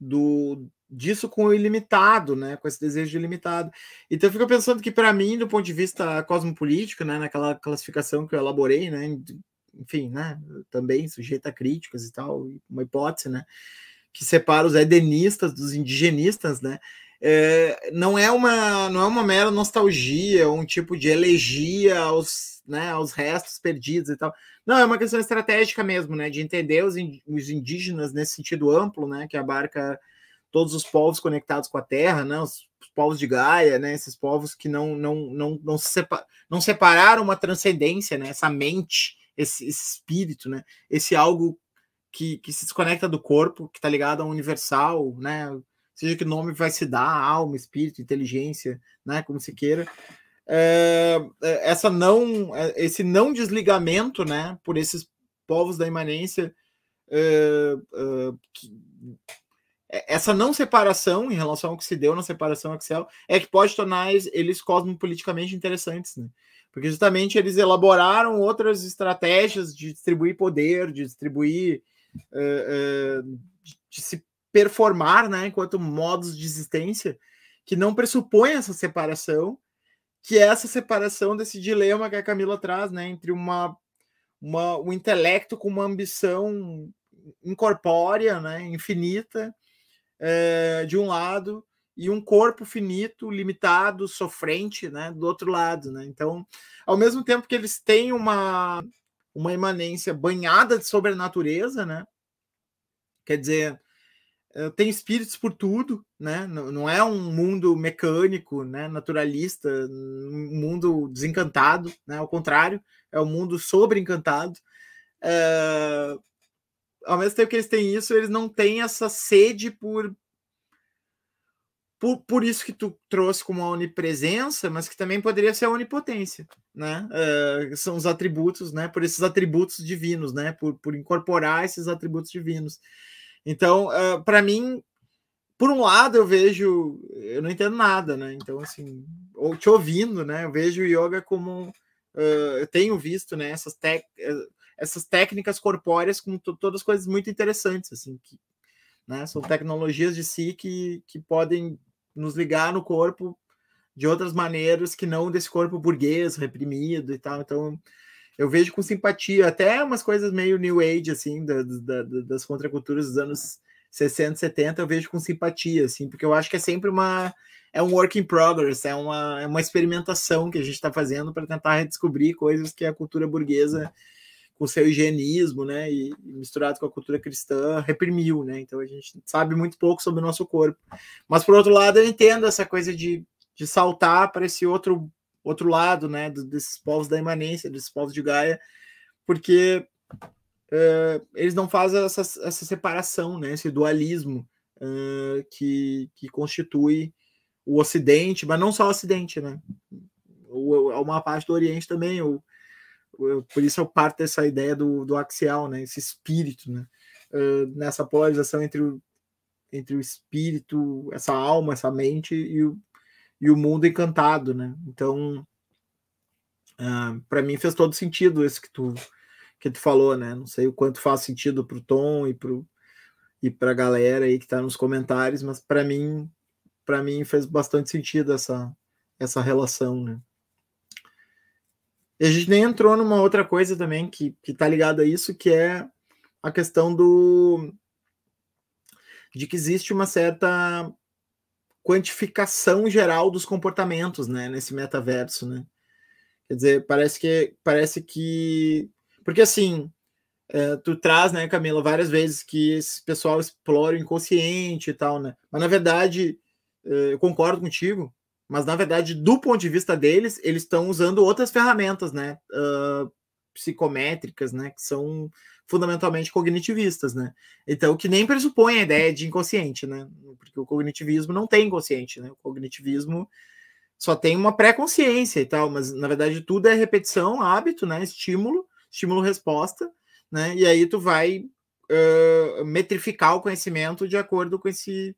do, disso com o ilimitado, né? Com esse desejo de ilimitado. Então eu fico pensando que, para mim, do ponto de vista cosmopolítico, né? Naquela classificação que eu elaborei, né? Enfim, né? Também sujeita a críticas e tal, uma hipótese, né? Que separa os edenistas dos indigenistas, né? É, não é uma não é uma mera nostalgia, um tipo de elegia aos, né, aos restos perdidos e tal. Não, é uma questão estratégica mesmo, né, de entender os, os indígenas nesse sentido amplo, né, que abarca todos os povos conectados com a terra, né? Os, os povos de Gaia, né? Esses povos que não não não não, se separ, não separaram uma transcendência, né? Essa mente, esse, esse, espírito, né? Esse algo que, que se desconecta do corpo, que está ligado ao universal, né? Seja que nome vai se dar, alma, espírito, inteligência, né? Como se queira. É, é essa não, é, esse não desligamento, né? Por esses povos da imanência é, é que, essa não separação em relação ao que se deu na separação axial é que pode tornar eles cosmopoliticamente interessantes, né? Porque justamente eles elaboraram outras estratégias de distribuir poder, de distribuir, uh, uh, de, de se performar, né, enquanto modos de existência que não pressupõem essa separação, que é essa separação desse dilema que a Camila traz, né, entre uma, uma um intelecto com uma ambição incorpórea, né, infinita, é, de um lado e um corpo finito, limitado, sofrente, né, do outro lado, né? Então, ao mesmo tempo que eles têm uma uma imanência banhada sobre a natureza, né? Quer dizer, eh, tem espíritos por tudo, né? Não, é um mundo mecânico, né? Naturalista, um mundo desencantado, né? Ao contrário, é um mundo sobre encantado. É... Ao mesmo tempo que eles têm isso, eles não têm essa sede por por, por isso que tu trouxe como a onipresença, mas que também poderia ser a onipotência, né? Uh, são os atributos, né? Por esses atributos divinos, né? Por, por incorporar esses atributos divinos. Então, uh, para mim, por um lado, eu vejo, eu não entendo nada, né? Então, assim, ou te ouvindo, né? Eu vejo o yoga como uh, eu tenho visto, né? Essas, tec, essas técnicas corpóreas com todas coisas muito interessantes, assim, que, né? São tecnologias de si que, que podem nos ligar no corpo de outras maneiras que não desse corpo burguês, reprimido e tal. Então, eu vejo com simpatia, até umas coisas meio New Age, assim, da, da, das contraculturas dos anos 60, 70, eu vejo com simpatia, assim, porque eu acho que é sempre uma. É um work in progress, é uma, é uma experimentação que a gente está fazendo para tentar redescobrir coisas que a cultura burguesa com seu higienismo, né, e, misturado com a cultura cristã, reprimiu, né? Então a gente sabe muito pouco sobre o nosso corpo. Mas por outro lado, eu entendo essa coisa de, de saltar para esse outro outro lado, né, desses povos da imanência, desses povos de Gaia, porque uh, eles não fazem essa, essa separação, né, esse dualismo uh, que, que constitui o Ocidente, mas não só o Ocidente, né? Uma parte do Oriente também, o, eu, por isso eu parto dessa ideia do, do axial, né? Esse espírito, né? Uh, nessa polarização entre o, entre o espírito, essa alma, essa mente e o, e o mundo encantado, né? Então, uh, para mim fez todo sentido isso que tu que tu falou, né? Não sei o quanto faz sentido para o Tom e para e para a galera aí que está nos comentários, mas para mim para mim fez bastante sentido essa essa relação, né? E a gente nem entrou numa outra coisa também que, que tá ligada a isso, que é a questão do de que existe uma certa quantificação geral dos comportamentos, né, nesse metaverso, né? Quer dizer, parece que parece que porque assim, é, tu traz, né, Camila, várias vezes que esse pessoal explora o inconsciente e tal, né? Mas na verdade, é, eu concordo contigo mas na verdade, do ponto de vista deles, eles estão usando outras ferramentas, né? Uh, psicométricas, né? Que são fundamentalmente cognitivistas, né? Então, que nem pressupõe a ideia de inconsciente, né? Porque o cognitivismo não tem inconsciente, né? O cognitivismo só tem uma pré-consciência e tal, mas na verdade tudo é repetição, hábito, né? Estímulo, estímulo-resposta, né? E aí tu vai uh, metrificar o conhecimento de acordo com esse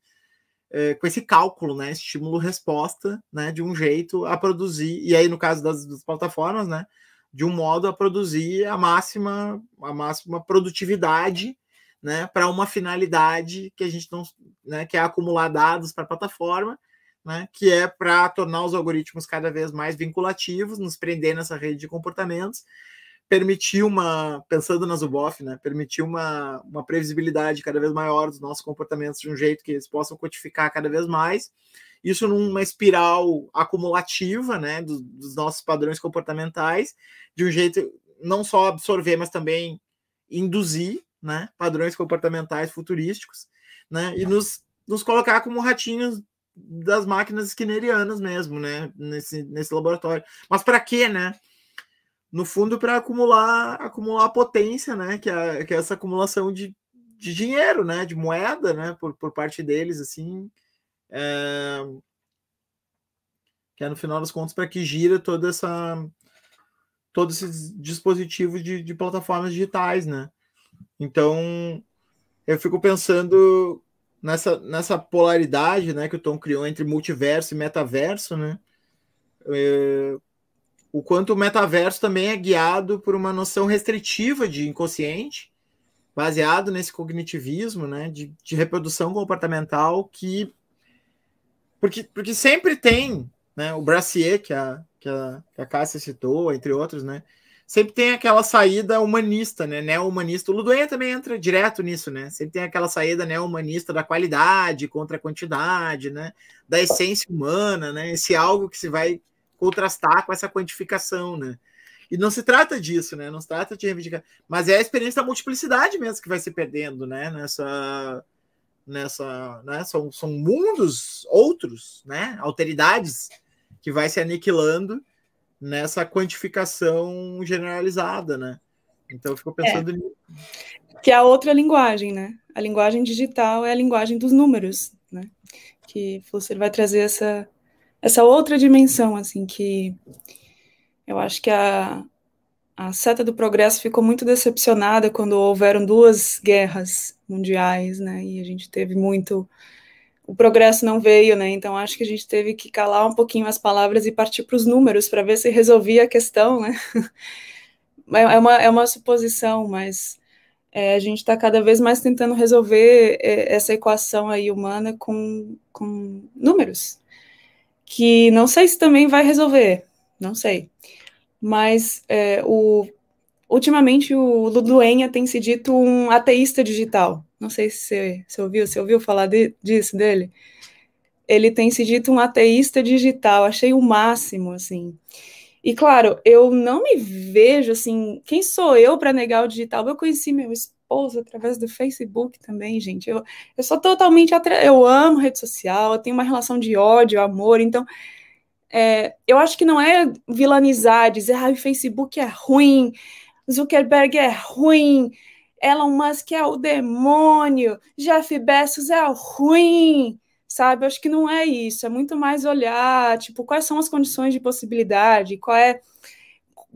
é, com esse cálculo, né? Estímulo-resposta, né? De um jeito a produzir, e aí no caso das, das, plataformas, né? De um modo a produzir a máxima, a máxima produtividade, né? Para uma finalidade que a gente não, né? Que é acumular dados para a plataforma, né? Que é para tornar os algoritmos cada vez mais vinculativos, nos prender nessa rede de comportamentos permitir uma, pensando na Zuboff, né, permitir uma, uma previsibilidade cada vez maior dos nossos comportamentos de um jeito que eles possam codificar cada vez mais. Isso numa espiral acumulativa, né, dos, dos nossos padrões comportamentais, de um jeito não só absorver, mas também induzir, né, padrões comportamentais futurísticos, né, e nos, nos colocar como ratinhos das máquinas skinnerianas mesmo, né, nesse, nesse laboratório. Mas para quê, né? No fundo para acumular acumular potência, né? Que é, que é essa acumulação de, de dinheiro, né? De moeda, né? Por, por parte deles, assim, é... que é no final das contas para que gira toda essa todos esses dispositivos de, de plataformas digitais, né? Então eu fico pensando nessa, nessa polaridade, né? Que o Tom criou entre multiverso e metaverso, né? É o quanto o metaverso também é guiado por uma noção restritiva de inconsciente, baseado nesse cognitivismo, né, de, de reprodução comportamental que porque, porque sempre tem, né, o Brassier que a, que a, que a Cássia citou, entre outros, né, sempre tem aquela saída humanista, né? Neo-humanista. O Ludoenha também entra direto nisso, né? Sempre tem aquela saída neo-humanista da qualidade contra a quantidade, né? Da essência humana, né? Esse algo que se vai contrastar com essa quantificação, né? E não se trata disso, né? Não se trata de reivindicar, mas é a experiência da multiplicidade mesmo que vai se perdendo, né? Nessa, nessa, né? São, são mundos outros, né? Alteridades que vai se aniquilando nessa quantificação generalizada, né? Então eu fico pensando é. nisso. Que é a outra linguagem, né? A linguagem digital é a linguagem dos números, né? Que você vai trazer essa essa outra dimensão, assim, que eu acho que a, a seta do progresso ficou muito decepcionada quando houveram duas guerras mundiais, né? E a gente teve muito o progresso não veio, né? Então acho que a gente teve que calar um pouquinho as palavras e partir para os números para ver se resolvia a questão, né? É, é uma, é uma suposição, mas é, a gente está cada vez mais tentando resolver é, essa equação aí humana com, com números, que não sei se também vai resolver, não sei. Mas é, o, ultimamente o Luduenha tem se dito um ateísta digital. Não sei se você, você ouviu, você ouviu falar de, disso dele? Ele tem se dito um ateísta digital, achei o máximo, assim. E claro, eu não me vejo assim, quem sou eu para negar o digital? Eu conheci meu esposo através do Facebook também, gente. Eu, eu sou totalmente atra... eu amo rede social, eu tenho uma relação de ódio, amor, então é, eu acho que não é vilanizar, dizer ah, o Facebook é ruim, Zuckerberg é ruim, Elon Musk é o demônio, Jeff Bezos é o ruim, sabe? Eu acho que não é isso, é muito mais olhar, tipo, quais são as condições de possibilidade, qual é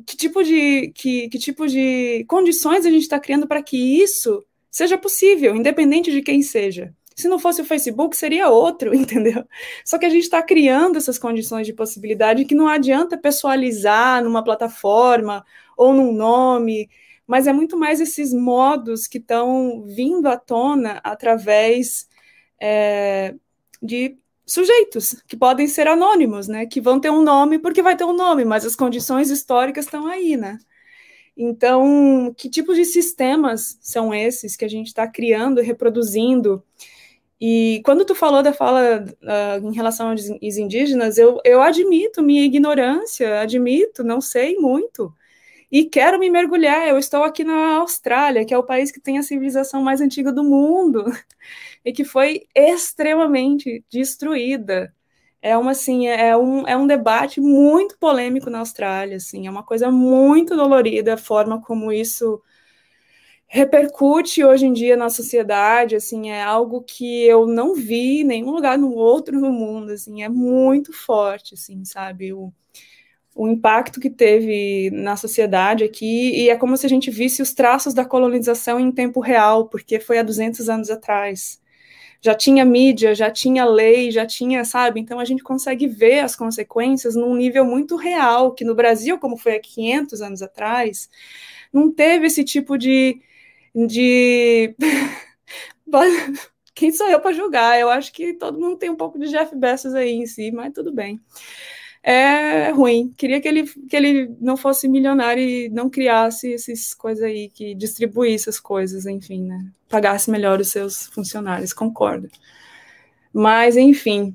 que tipo de que, que tipo de condições a gente está criando para que isso seja possível, independente de quem seja. Se não fosse o Facebook, seria outro, entendeu? Só que a gente está criando essas condições de possibilidade que não adianta pessoalizar numa plataforma ou num nome, mas é muito mais esses modos que estão vindo à tona através é, de sujeitos que podem ser anônimos, né? Que vão ter um nome porque vai ter um nome, mas as condições históricas estão aí, né? Então, que tipos de sistemas são esses que a gente está criando, reproduzindo e quando tu falou da fala uh, em relação aos indígenas, eu, eu admito minha ignorância, admito, não sei muito. E quero me mergulhar. Eu estou aqui na Austrália, que é o país que tem a civilização mais antiga do mundo e que foi extremamente destruída. É uma assim, é um, é um debate muito polêmico na Austrália, assim, é uma coisa muito dolorida a forma como isso repercute hoje em dia na sociedade, assim, é algo que eu não vi em nenhum lugar no outro no mundo, assim, é muito forte, assim, sabe, o, o impacto que teve na sociedade aqui, e é como se a gente visse os traços da colonização em tempo real, porque foi há 200 anos atrás. Já tinha mídia, já tinha lei, já tinha, sabe? Então a gente consegue ver as consequências num nível muito real, que no Brasil, como foi há 500 anos atrás, não teve esse tipo de, de. Quem sou eu para julgar? Eu acho que todo mundo tem um pouco de Jeff Bezos aí em si, mas tudo bem. É ruim. Queria que ele, que ele não fosse milionário e não criasse essas coisas aí, que distribuísse as coisas, enfim, né? Pagasse melhor os seus funcionários, concordo. Mas, enfim.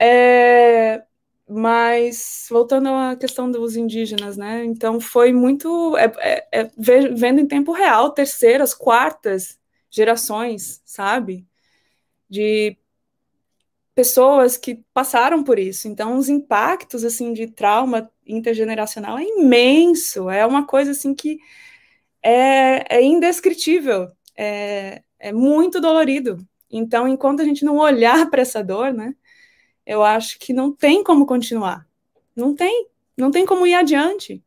É, mas voltando à questão dos indígenas, né? Então foi muito é, é, é, vendo em tempo real terceiras, quartas gerações, sabe? De pessoas que passaram por isso. Então os impactos assim de trauma intergeneracional é imenso. É uma coisa assim que é, é indescritível. É, é muito dolorido. Então enquanto a gente não olhar para essa dor, né? eu acho que não tem como continuar. Não tem. Não tem como ir adiante.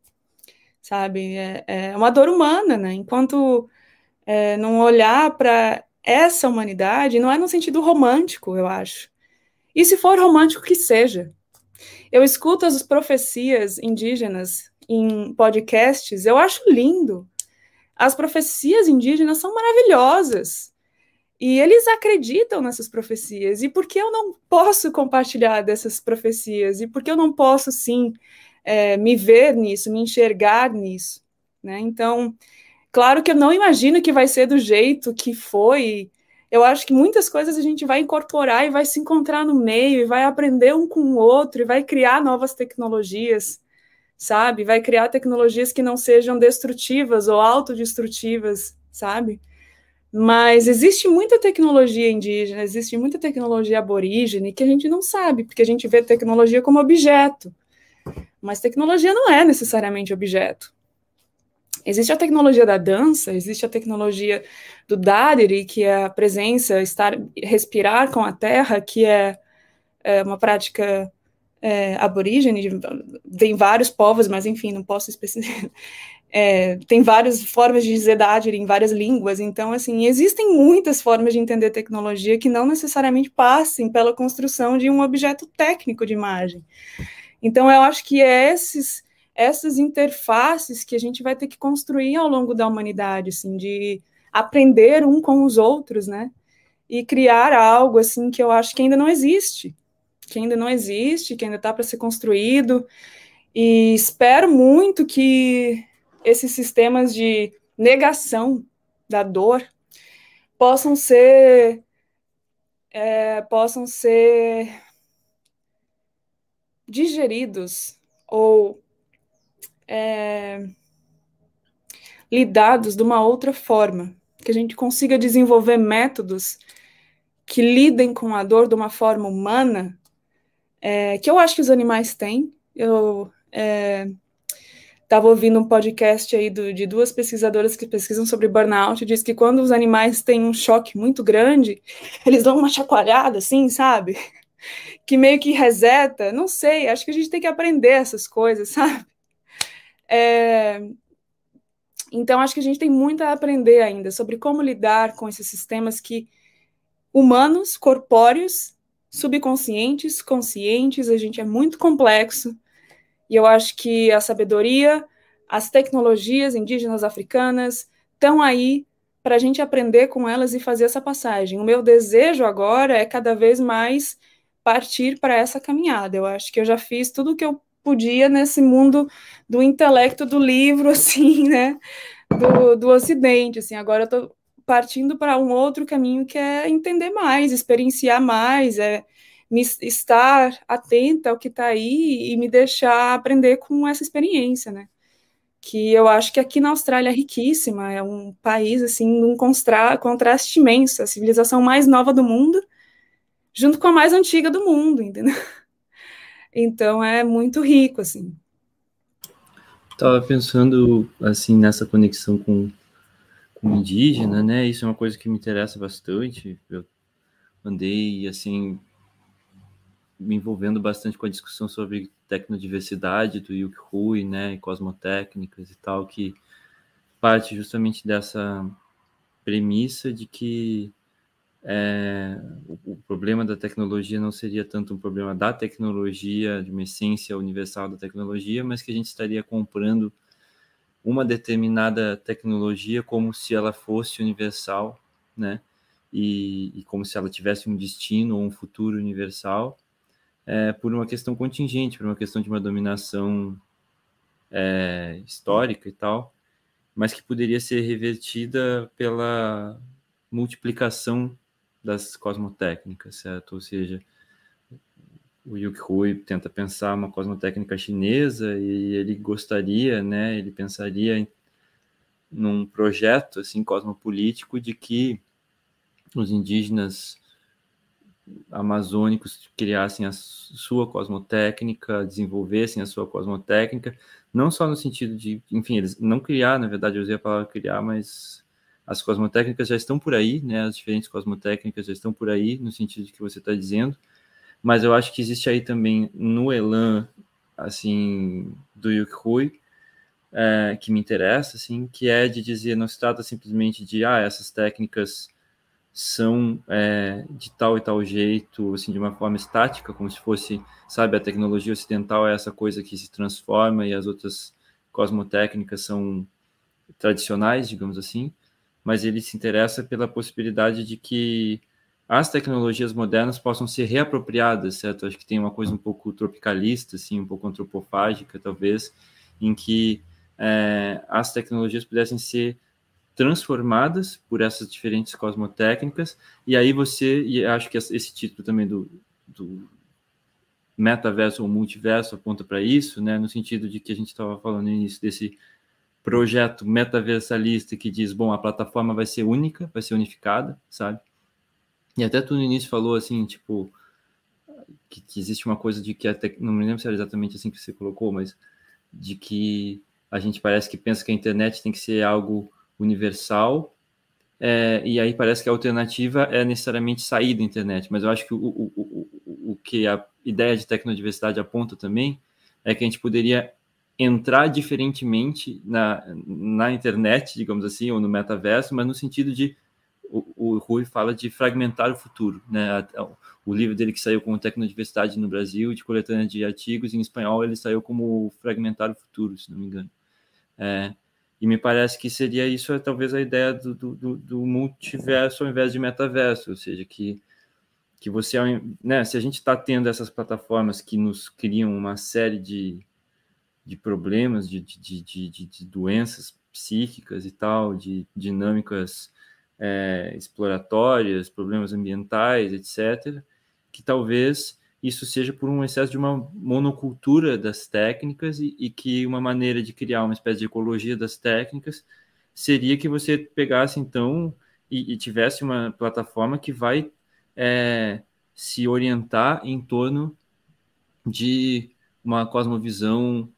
Sabe? É, é uma dor humana, né? Enquanto é, não olhar para essa humanidade, não é no sentido romântico, eu acho. E se for romântico, que seja. Eu escuto as profecias indígenas em podcasts, eu acho lindo. As profecias indígenas são maravilhosas. E eles acreditam nessas profecias. E por que eu não posso compartilhar dessas profecias? E por que eu não posso, sim, é, me ver nisso, me enxergar nisso? né? Então, claro que eu não imagino que vai ser do jeito que foi. Eu acho que muitas coisas a gente vai incorporar e vai se encontrar no meio, e vai aprender um com o outro, e vai criar novas tecnologias, sabe? Vai criar tecnologias que não sejam destrutivas ou autodestrutivas, sabe? Mas existe muita tecnologia indígena, existe muita tecnologia aborígene que a gente não sabe, porque a gente vê tecnologia como objeto. Mas tecnologia não é necessariamente objeto. Existe a tecnologia da dança, existe a tecnologia do Dadiri, que é a presença, estar, respirar com a terra, que é, é uma prática é, aborígene, tem vários povos, mas enfim, não posso especificar. É, tem várias formas de dizer Dadiri em várias línguas, então, assim, existem muitas formas de entender tecnologia que não necessariamente passem pela construção de um objeto técnico de imagem. Então, eu acho que é esses, essas interfaces que a gente vai ter que construir ao longo da humanidade, assim, de aprender um com os outros, né? E criar algo, assim, que eu acho que ainda não existe, que ainda não existe, que ainda está para ser construído. E espero muito que esses sistemas de negação da dor possam ser é, possam ser digeridos ou é, lidados de uma outra forma, que a gente consiga desenvolver métodos que lidem com a dor de uma forma humana, é, que eu acho que os animais têm. Eu estava é, ouvindo um podcast aí do, de duas pesquisadoras que pesquisam sobre burnout, diz que quando os animais têm um choque muito grande, eles dão uma chacoalhada, assim, sabe? que meio que reseta, não sei, acho que a gente tem que aprender essas coisas, sabe? É, então, acho que a gente tem muito a aprender ainda sobre como lidar com esses sistemas que humanos, corpóreos, subconscientes, conscientes, a gente é muito complexo. E eu acho que a sabedoria, as tecnologias indígenas africanas estão aí para a gente aprender com elas e fazer essa passagem. O meu desejo agora é cada vez mais partir para essa caminhada. Eu acho que eu já fiz tudo o que eu podia nesse mundo do intelecto do livro, assim, né? Do, do Ocidente, assim. Agora eu estou partindo para um outro caminho que é entender mais, experienciar mais, é me, estar atenta ao que está aí e me deixar aprender com essa experiência, né? Que eu acho que aqui na Austrália é riquíssima, é um país, assim, um contraste imenso, a civilização mais nova do mundo, junto com a mais antiga do mundo, entendeu? Então é muito rico, assim. Estava pensando, assim, nessa conexão com, com indígena, né? Isso é uma coisa que me interessa bastante. Eu andei, assim, me envolvendo bastante com a discussão sobre tecnodiversidade do Yuk Hui, né? E cosmotécnicas e tal, que parte justamente dessa premissa de que é, o, o, problema da tecnologia não seria tanto um problema da tecnologia, de uma essência universal da tecnologia, mas que a gente estaria comprando uma determinada tecnologia como se ela fosse universal, né? E, e como se ela tivesse um destino ou um futuro universal, é, por uma questão contingente, por uma questão de uma dominação é, histórica e tal, mas que poderia ser revertida pela multiplicação das cosmotécnicas, certo? Ou seja, o Yuki Hui tenta pensar uma cosmotécnica chinesa e ele gostaria, né, ele pensaria em, num projeto assim cosmopolítico de que os indígenas amazônicos criassem a sua cosmotécnica, desenvolvessem a sua cosmotécnica, não só no sentido de, enfim, eles não criar, na verdade eu usei a palavra criar, mas as cosmotécnicas já estão por aí, né? As diferentes cosmotécnicas já estão por aí, no sentido de que você está dizendo. Mas eu acho que existe aí também no Elan, assim, do Yuk Hui, é, que me interessa, assim, que é de dizer, não se trata simplesmente de, ah, essas técnicas são é, de tal e tal jeito, assim, de uma forma estática, como se fosse, sabe, a tecnologia ocidental é essa coisa que se transforma e as outras cosmotécnicas são tradicionais, digamos assim, mas ele se interessa pela possibilidade de que as tecnologias modernas possam ser reapropriadas, certo? Acho que tem uma coisa um pouco tropicalista, assim, um pouco antropofágica, talvez, em que é, as tecnologias pudessem ser transformadas por essas diferentes cosmotécnicas, e aí você, e acho que esse título também do, do metaverso ou multiverso aponta para isso, né, no sentido de que a gente estava falando no início desse projeto metaversalista que diz, bom, a plataforma vai ser única, vai ser unificada, sabe? E até tu no início falou assim, tipo, que, que existe uma coisa de que até não me lembro se era exatamente assim que você colocou, mas de que a gente parece que pensa que a internet tem que ser algo universal, é, e aí parece que a alternativa é necessariamente sair da internet, mas eu acho que o, o, o, o que a ideia de tecnodiversidade aponta também é que a gente poderia entrar diferentemente na, na internet, digamos assim, ou no metaverso, mas no sentido de o, o Rui fala de fragmentar o futuro, né? O livro dele que saiu como Tecnodiversidade no Brasil, de coletânea de artigos em espanhol, ele saiu como Fragmentar o Futuro, se não me engano. É, e me parece que seria isso, é, talvez, a ideia do, do, do, multiverso ao invés de metaverso, ou seja, que, que você, né, se a gente está tendo essas plataformas que nos criam uma série de, de problemas, de, de, de, de doenças psíquicas e tal, de dinâmicas é, exploratórias, problemas ambientais, etc., que talvez isso seja por um excesso de uma monocultura das técnicas e, e, que uma maneira de criar uma espécie de ecologia das técnicas seria que você pegasse então e, e tivesse uma plataforma que vai é, se orientar em torno de uma cosmovisão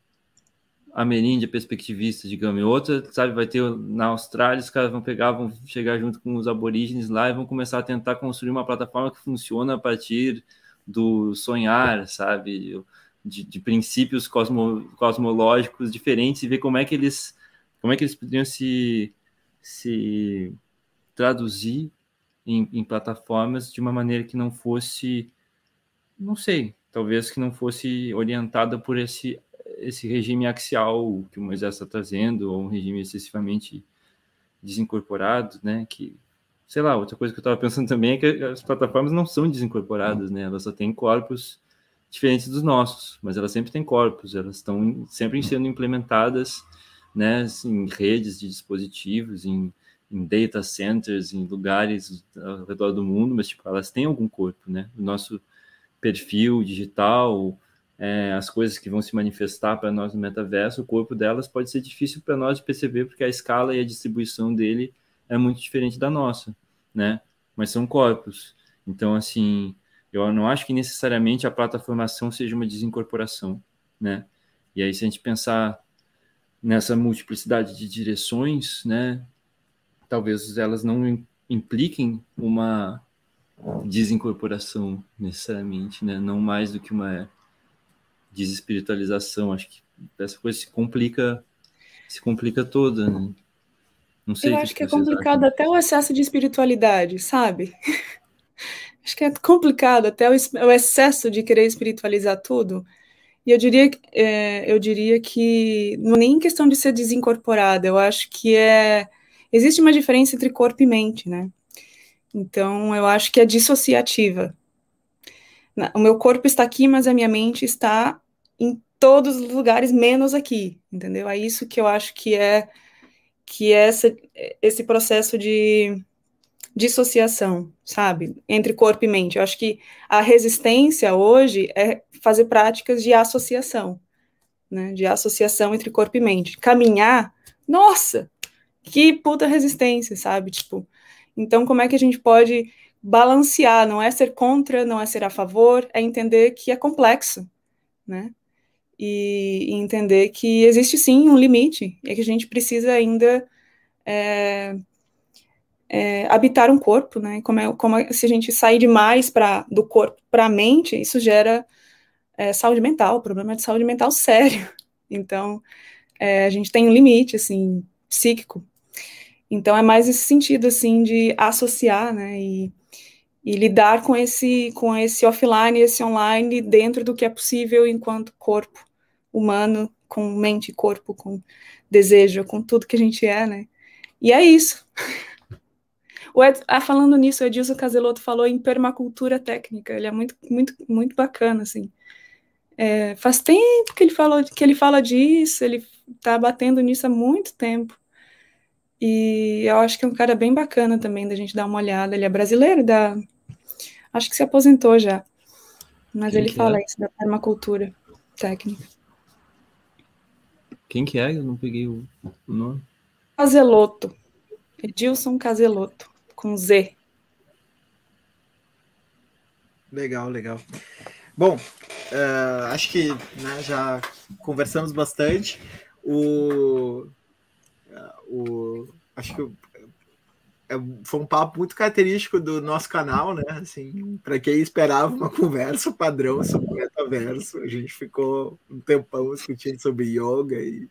ameríndia perspectivista, digamos, e outra, sabe, vai ter na Austrália, os caras vão pegar, vão chegar junto com os aborígenes lá e vão começar a tentar construir uma plataforma que funciona a partir do sonhar, sabe, de, de princípios cosmo, cosmológicos diferentes e ver como é que eles, como é que eles poderiam se, se traduzir em, em plataformas de uma maneira que não fosse, não sei, talvez que não fosse orientada por esse esse regime axial que o Moisés está trazendo, ou um regime excessivamente desincorporado, né? Que, sei lá, outra coisa que eu estava pensando também é que as plataformas não são desincorporadas, né? Elas só têm corpos diferentes dos nossos, mas elas sempre têm corpos, elas estão sempre sendo implementadas, né? Em redes de dispositivos, em, em data centers, em lugares ao redor do mundo, mas tipo, elas têm algum corpo, né? O nosso perfil digital, é, as coisas que vão se manifestar para nós no metaverso, o corpo delas pode ser difícil para nós de perceber, porque a escala e a distribuição dele é muito diferente da nossa, né? Mas são corpos. Então, assim, eu não acho que necessariamente a plataformação seja uma desincorporação, né? E aí, se a gente pensar nessa multiplicidade de direções, né? Talvez elas não impliquem uma desincorporação necessariamente, né? Não mais do que uma desespiritualização. Acho que essa coisa se complica, se complica toda, né? Não sei. Eu acho que, que é complicado acham. até o excesso de espiritualidade, sabe? acho que é complicado até o, o, excesso de querer espiritualizar tudo. E eu diria, é, eu diria que não é nem questão de ser desincorporada, eu acho que é. Existe uma diferença entre corpo e mente, né? Então, eu acho que é dissociativa. O meu corpo está aqui, mas a minha mente está em todos os lugares, menos aqui, entendeu? É isso que eu acho que é que é essa, esse processo de dissociação, sabe? Entre corpo e mente. Eu acho que a resistência hoje é fazer práticas de associação, né? De associação entre corpo e mente. Caminhar, nossa, que puta resistência, sabe? Tipo, então como é que a gente pode balancear, não é ser contra, não é ser a favor, é entender que é complexo, né? E, e entender que existe sim um limite, e que a gente precisa ainda é, é, habitar um corpo, né? Como, é, como é, se a gente sair demais pra, do corpo para a mente, isso gera é, saúde mental, problema de saúde mental sério. Então, é, a gente tem um limite, assim, psíquico. Então, é mais esse sentido, assim, de associar, né? E, e lidar com esse com esse offline, esse online dentro do que é possível enquanto corpo humano, com mente e corpo, com desejo, com tudo que a gente é, né? E é isso. O Ed, ah, falando nisso, o Edilson Caselotto falou em permacultura técnica. Ele é muito, muito, muito bacana, assim. É, faz tempo que ele falou que ele fala disso. Ele, tá batendo nisso há muito tempo. E eu acho que é um cara bem bacana também da gente dar uma olhada. Ele é brasileiro, da... acho que se aposentou já. Mas Quem ele fala é? isso da permacultura técnica. Quem que é? Eu não peguei o, o nome. Caseloto. Edilson Caseloto, com Z. Legal, legal. Bom, uh, acho que né, já conversamos bastante. O, uh, o, acho que é, foi um papo muito característico do nosso canal, né? Assim, para quem esperava uma conversa padrão sobre metaverso, a gente ficou um tempão discutindo sobre yoga e,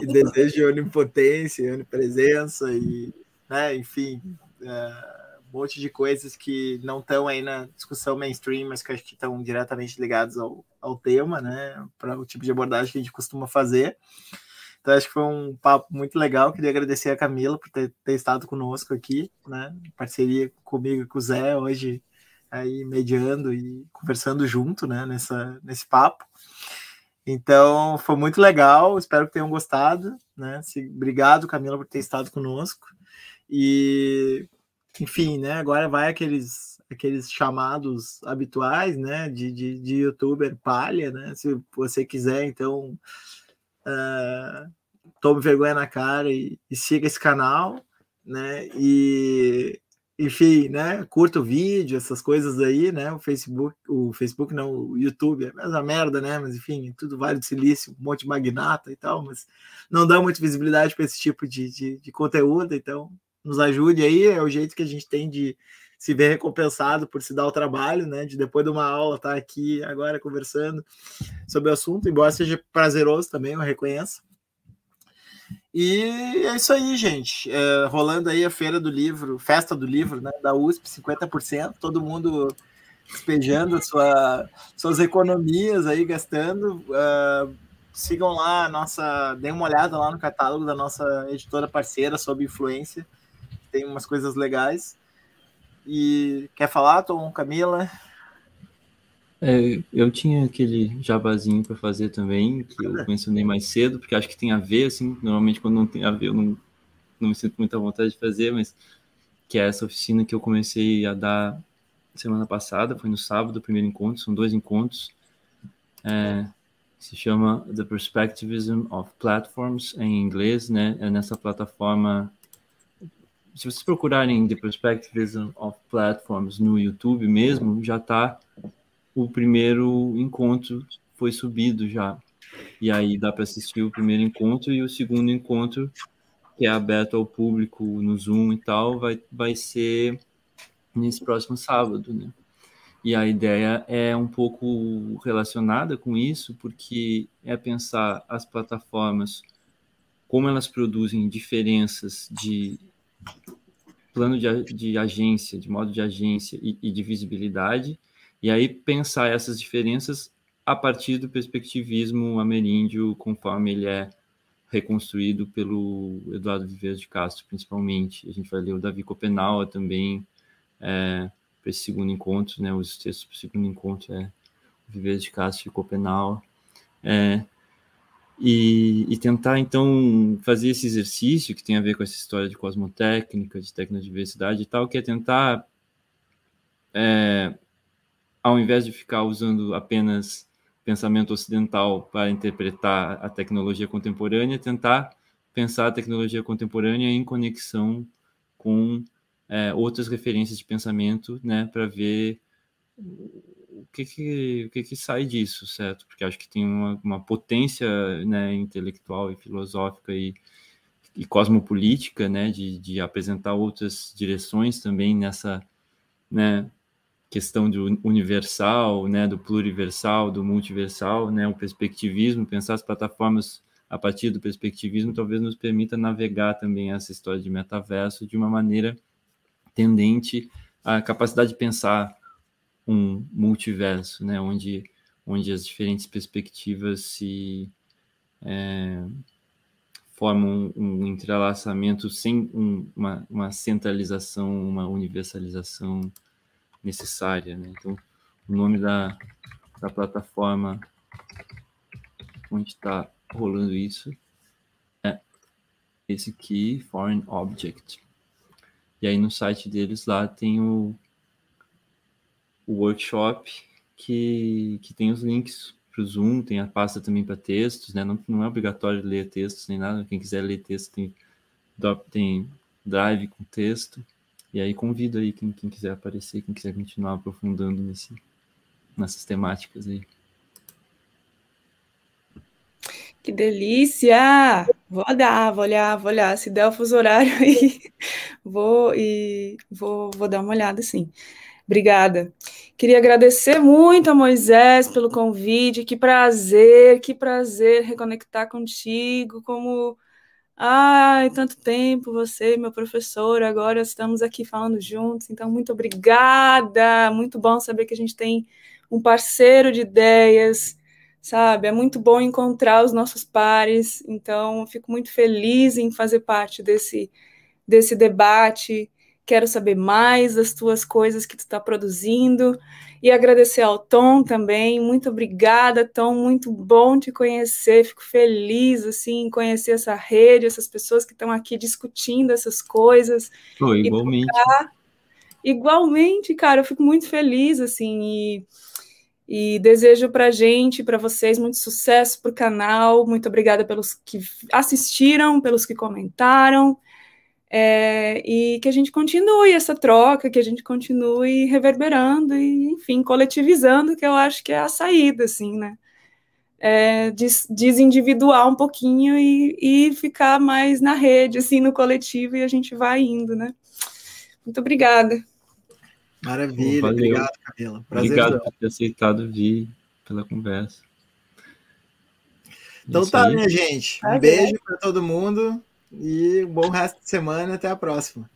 e desejo de onipotência, onipresença e, né, enfim, é, um monte de coisas que não estão aí na discussão mainstream, mas que acho que estão diretamente ligados ao, ao tema, né? Para o tipo de abordagem que a gente costuma fazer. Então, acho que foi um papo muito legal. Queria agradecer a Camila por ter, ter estado conosco aqui, né? Em parceria comigo e com o Zé, hoje aí mediando e conversando junto, né? Nessa, nesse papo. Então, foi muito legal. Espero que tenham gostado, né? Obrigado, Camila, por ter estado conosco. E, enfim, né? Agora vai aqueles aqueles chamados habituais, né, de, de, de youtuber palha, né, se você quiser, então, uh, tome vergonha na cara e, e, siga esse canal, né, e, enfim, né, curta o vídeo, essas coisas aí, né, o Facebook, o Facebook não, o YouTube, é a merda, né, mas enfim, tudo vale de silício, um monte de magnata e tal, mas não dá muita visibilidade para esse tipo de, de, de conteúdo, então nos ajude aí, é o jeito que a gente tem de se ver recompensado por se dar o trabalho, né? De depois de uma aula estar tá aqui agora conversando sobre o assunto, embora seja prazeroso também, eu reconheço. E é isso aí, gente. É, rolando aí a feira do livro, festa do livro, né? Da USP, 50%, todo mundo despejando sua, suas economias aí, gastando. Uh, sigam lá a nossa. Deem uma olhada lá no catálogo da nossa editora parceira sobre influência. Tem umas coisas legais. E quer falar, Tom, Camila? É, eu tinha aquele jabazinho para fazer também, que eu mencionei mais cedo, porque acho que tem a ver, assim, normalmente quando não tem a ver eu não, não me sinto muita vontade de fazer, mas que é essa oficina que eu comecei a dar semana passada, foi no sábado, o primeiro encontro, são dois encontros, é, se chama The Perspectivism of Platforms, em inglês, né, é nessa plataforma se vocês procurarem The Perspectivism of Platforms no YouTube mesmo, já está o primeiro encontro foi subido já. E aí dá para assistir o primeiro encontro e o segundo encontro, que é aberto ao público no Zoom e tal, vai, vai ser nesse próximo sábado, né? E a ideia é um pouco relacionada com isso, porque é pensar as plataformas, como elas produzem diferenças de plano de, de agência, de modo de agência e, e de visibilidade, e aí pensar essas diferenças a partir do perspectivismo ameríndio, conforme ele é reconstruído pelo Eduardo Viveiro de Castro, principalmente. A gente vai ler o Davi Copenau também, é, para esse segundo encontro, né, os textos para o segundo encontro é Viveiro de Castro e Copenau. É, e, e, tentar então fazer esse exercício que tem a ver com essa história de cosmotécnica, de tecnodiversidade e tal, que é tentar, é, ao invés de ficar usando apenas pensamento ocidental para interpretar a tecnologia contemporânea, tentar pensar a tecnologia contemporânea em conexão com é, outras referências de pensamento, né, para ver que que, o que que sai disso, certo? Porque acho que tem uma, uma potência né, intelectual e filosófica e, e cosmopolítica, né, de, de apresentar outras direções também nessa, né, questão do universal, né, do pluriversal, do multiversal, né, o perspectivismo, pensar as plataformas a partir do perspectivismo talvez nos permita navegar também essa história de metaverso de uma maneira tendente à capacidade de pensar um multiverso, né, onde, onde as diferentes perspectivas se é, formam um, entrelaçamento sem um, uma, uma centralização, uma universalização necessária. Né? Então, o nome da, da plataforma onde está rolando isso esse Key Foreign Object. E aí no site deles lá tem o, o workshop que, que tem os links para o Zoom, tem a pasta também para textos, né? Não, não é obrigatório ler textos nem nada. Quem quiser ler texto tem, tem drive com texto. E aí convido aí quem, quem quiser aparecer, quem quiser continuar aprofundando nesse, nessas temáticas aí. Que delícia! Vou olhar, vou olhar, vou olhar. Se der o fuso horário aí, vou e vou, vou dar uma olhada, sim. Obrigada. Queria agradecer muito a Moisés pelo convite. Que prazer, que prazer reconectar contigo. Como, ai, tanto tempo, você, meu professor. Agora estamos aqui falando juntos. Então, muito obrigada. Muito bom saber que a gente tem um parceiro de ideias sabe? É muito bom encontrar os nossos pares, então fico muito feliz em fazer parte desse, desse debate. Quero saber mais das tuas coisas que tu está produzindo e agradecer ao Tom também. Muito obrigada, Tom. Muito bom te conhecer. Fico feliz assim em conhecer essa rede, essas pessoas que estão aqui discutindo essas coisas. Foi igualmente. Igualmente, cara, eu fico muito feliz assim e e desejo para a gente, para vocês, muito sucesso para o canal. Muito obrigada pelos que assistiram, pelos que comentaram. É, e que a gente continue essa troca, que a gente continue reverberando e, enfim, coletivizando, que eu acho que é a saída, assim, né? É, des, desindividuar um pouquinho e, e ficar mais na rede, assim, no coletivo, e a gente vai indo, né? Muito obrigada. Maravilha, Valeu. obrigado, Camila. Prazer obrigado por ter aceitado vir pela conversa. Então Isso tá, aí. minha gente. Um beijo para todo mundo e um bom resto de semana. Até a próxima.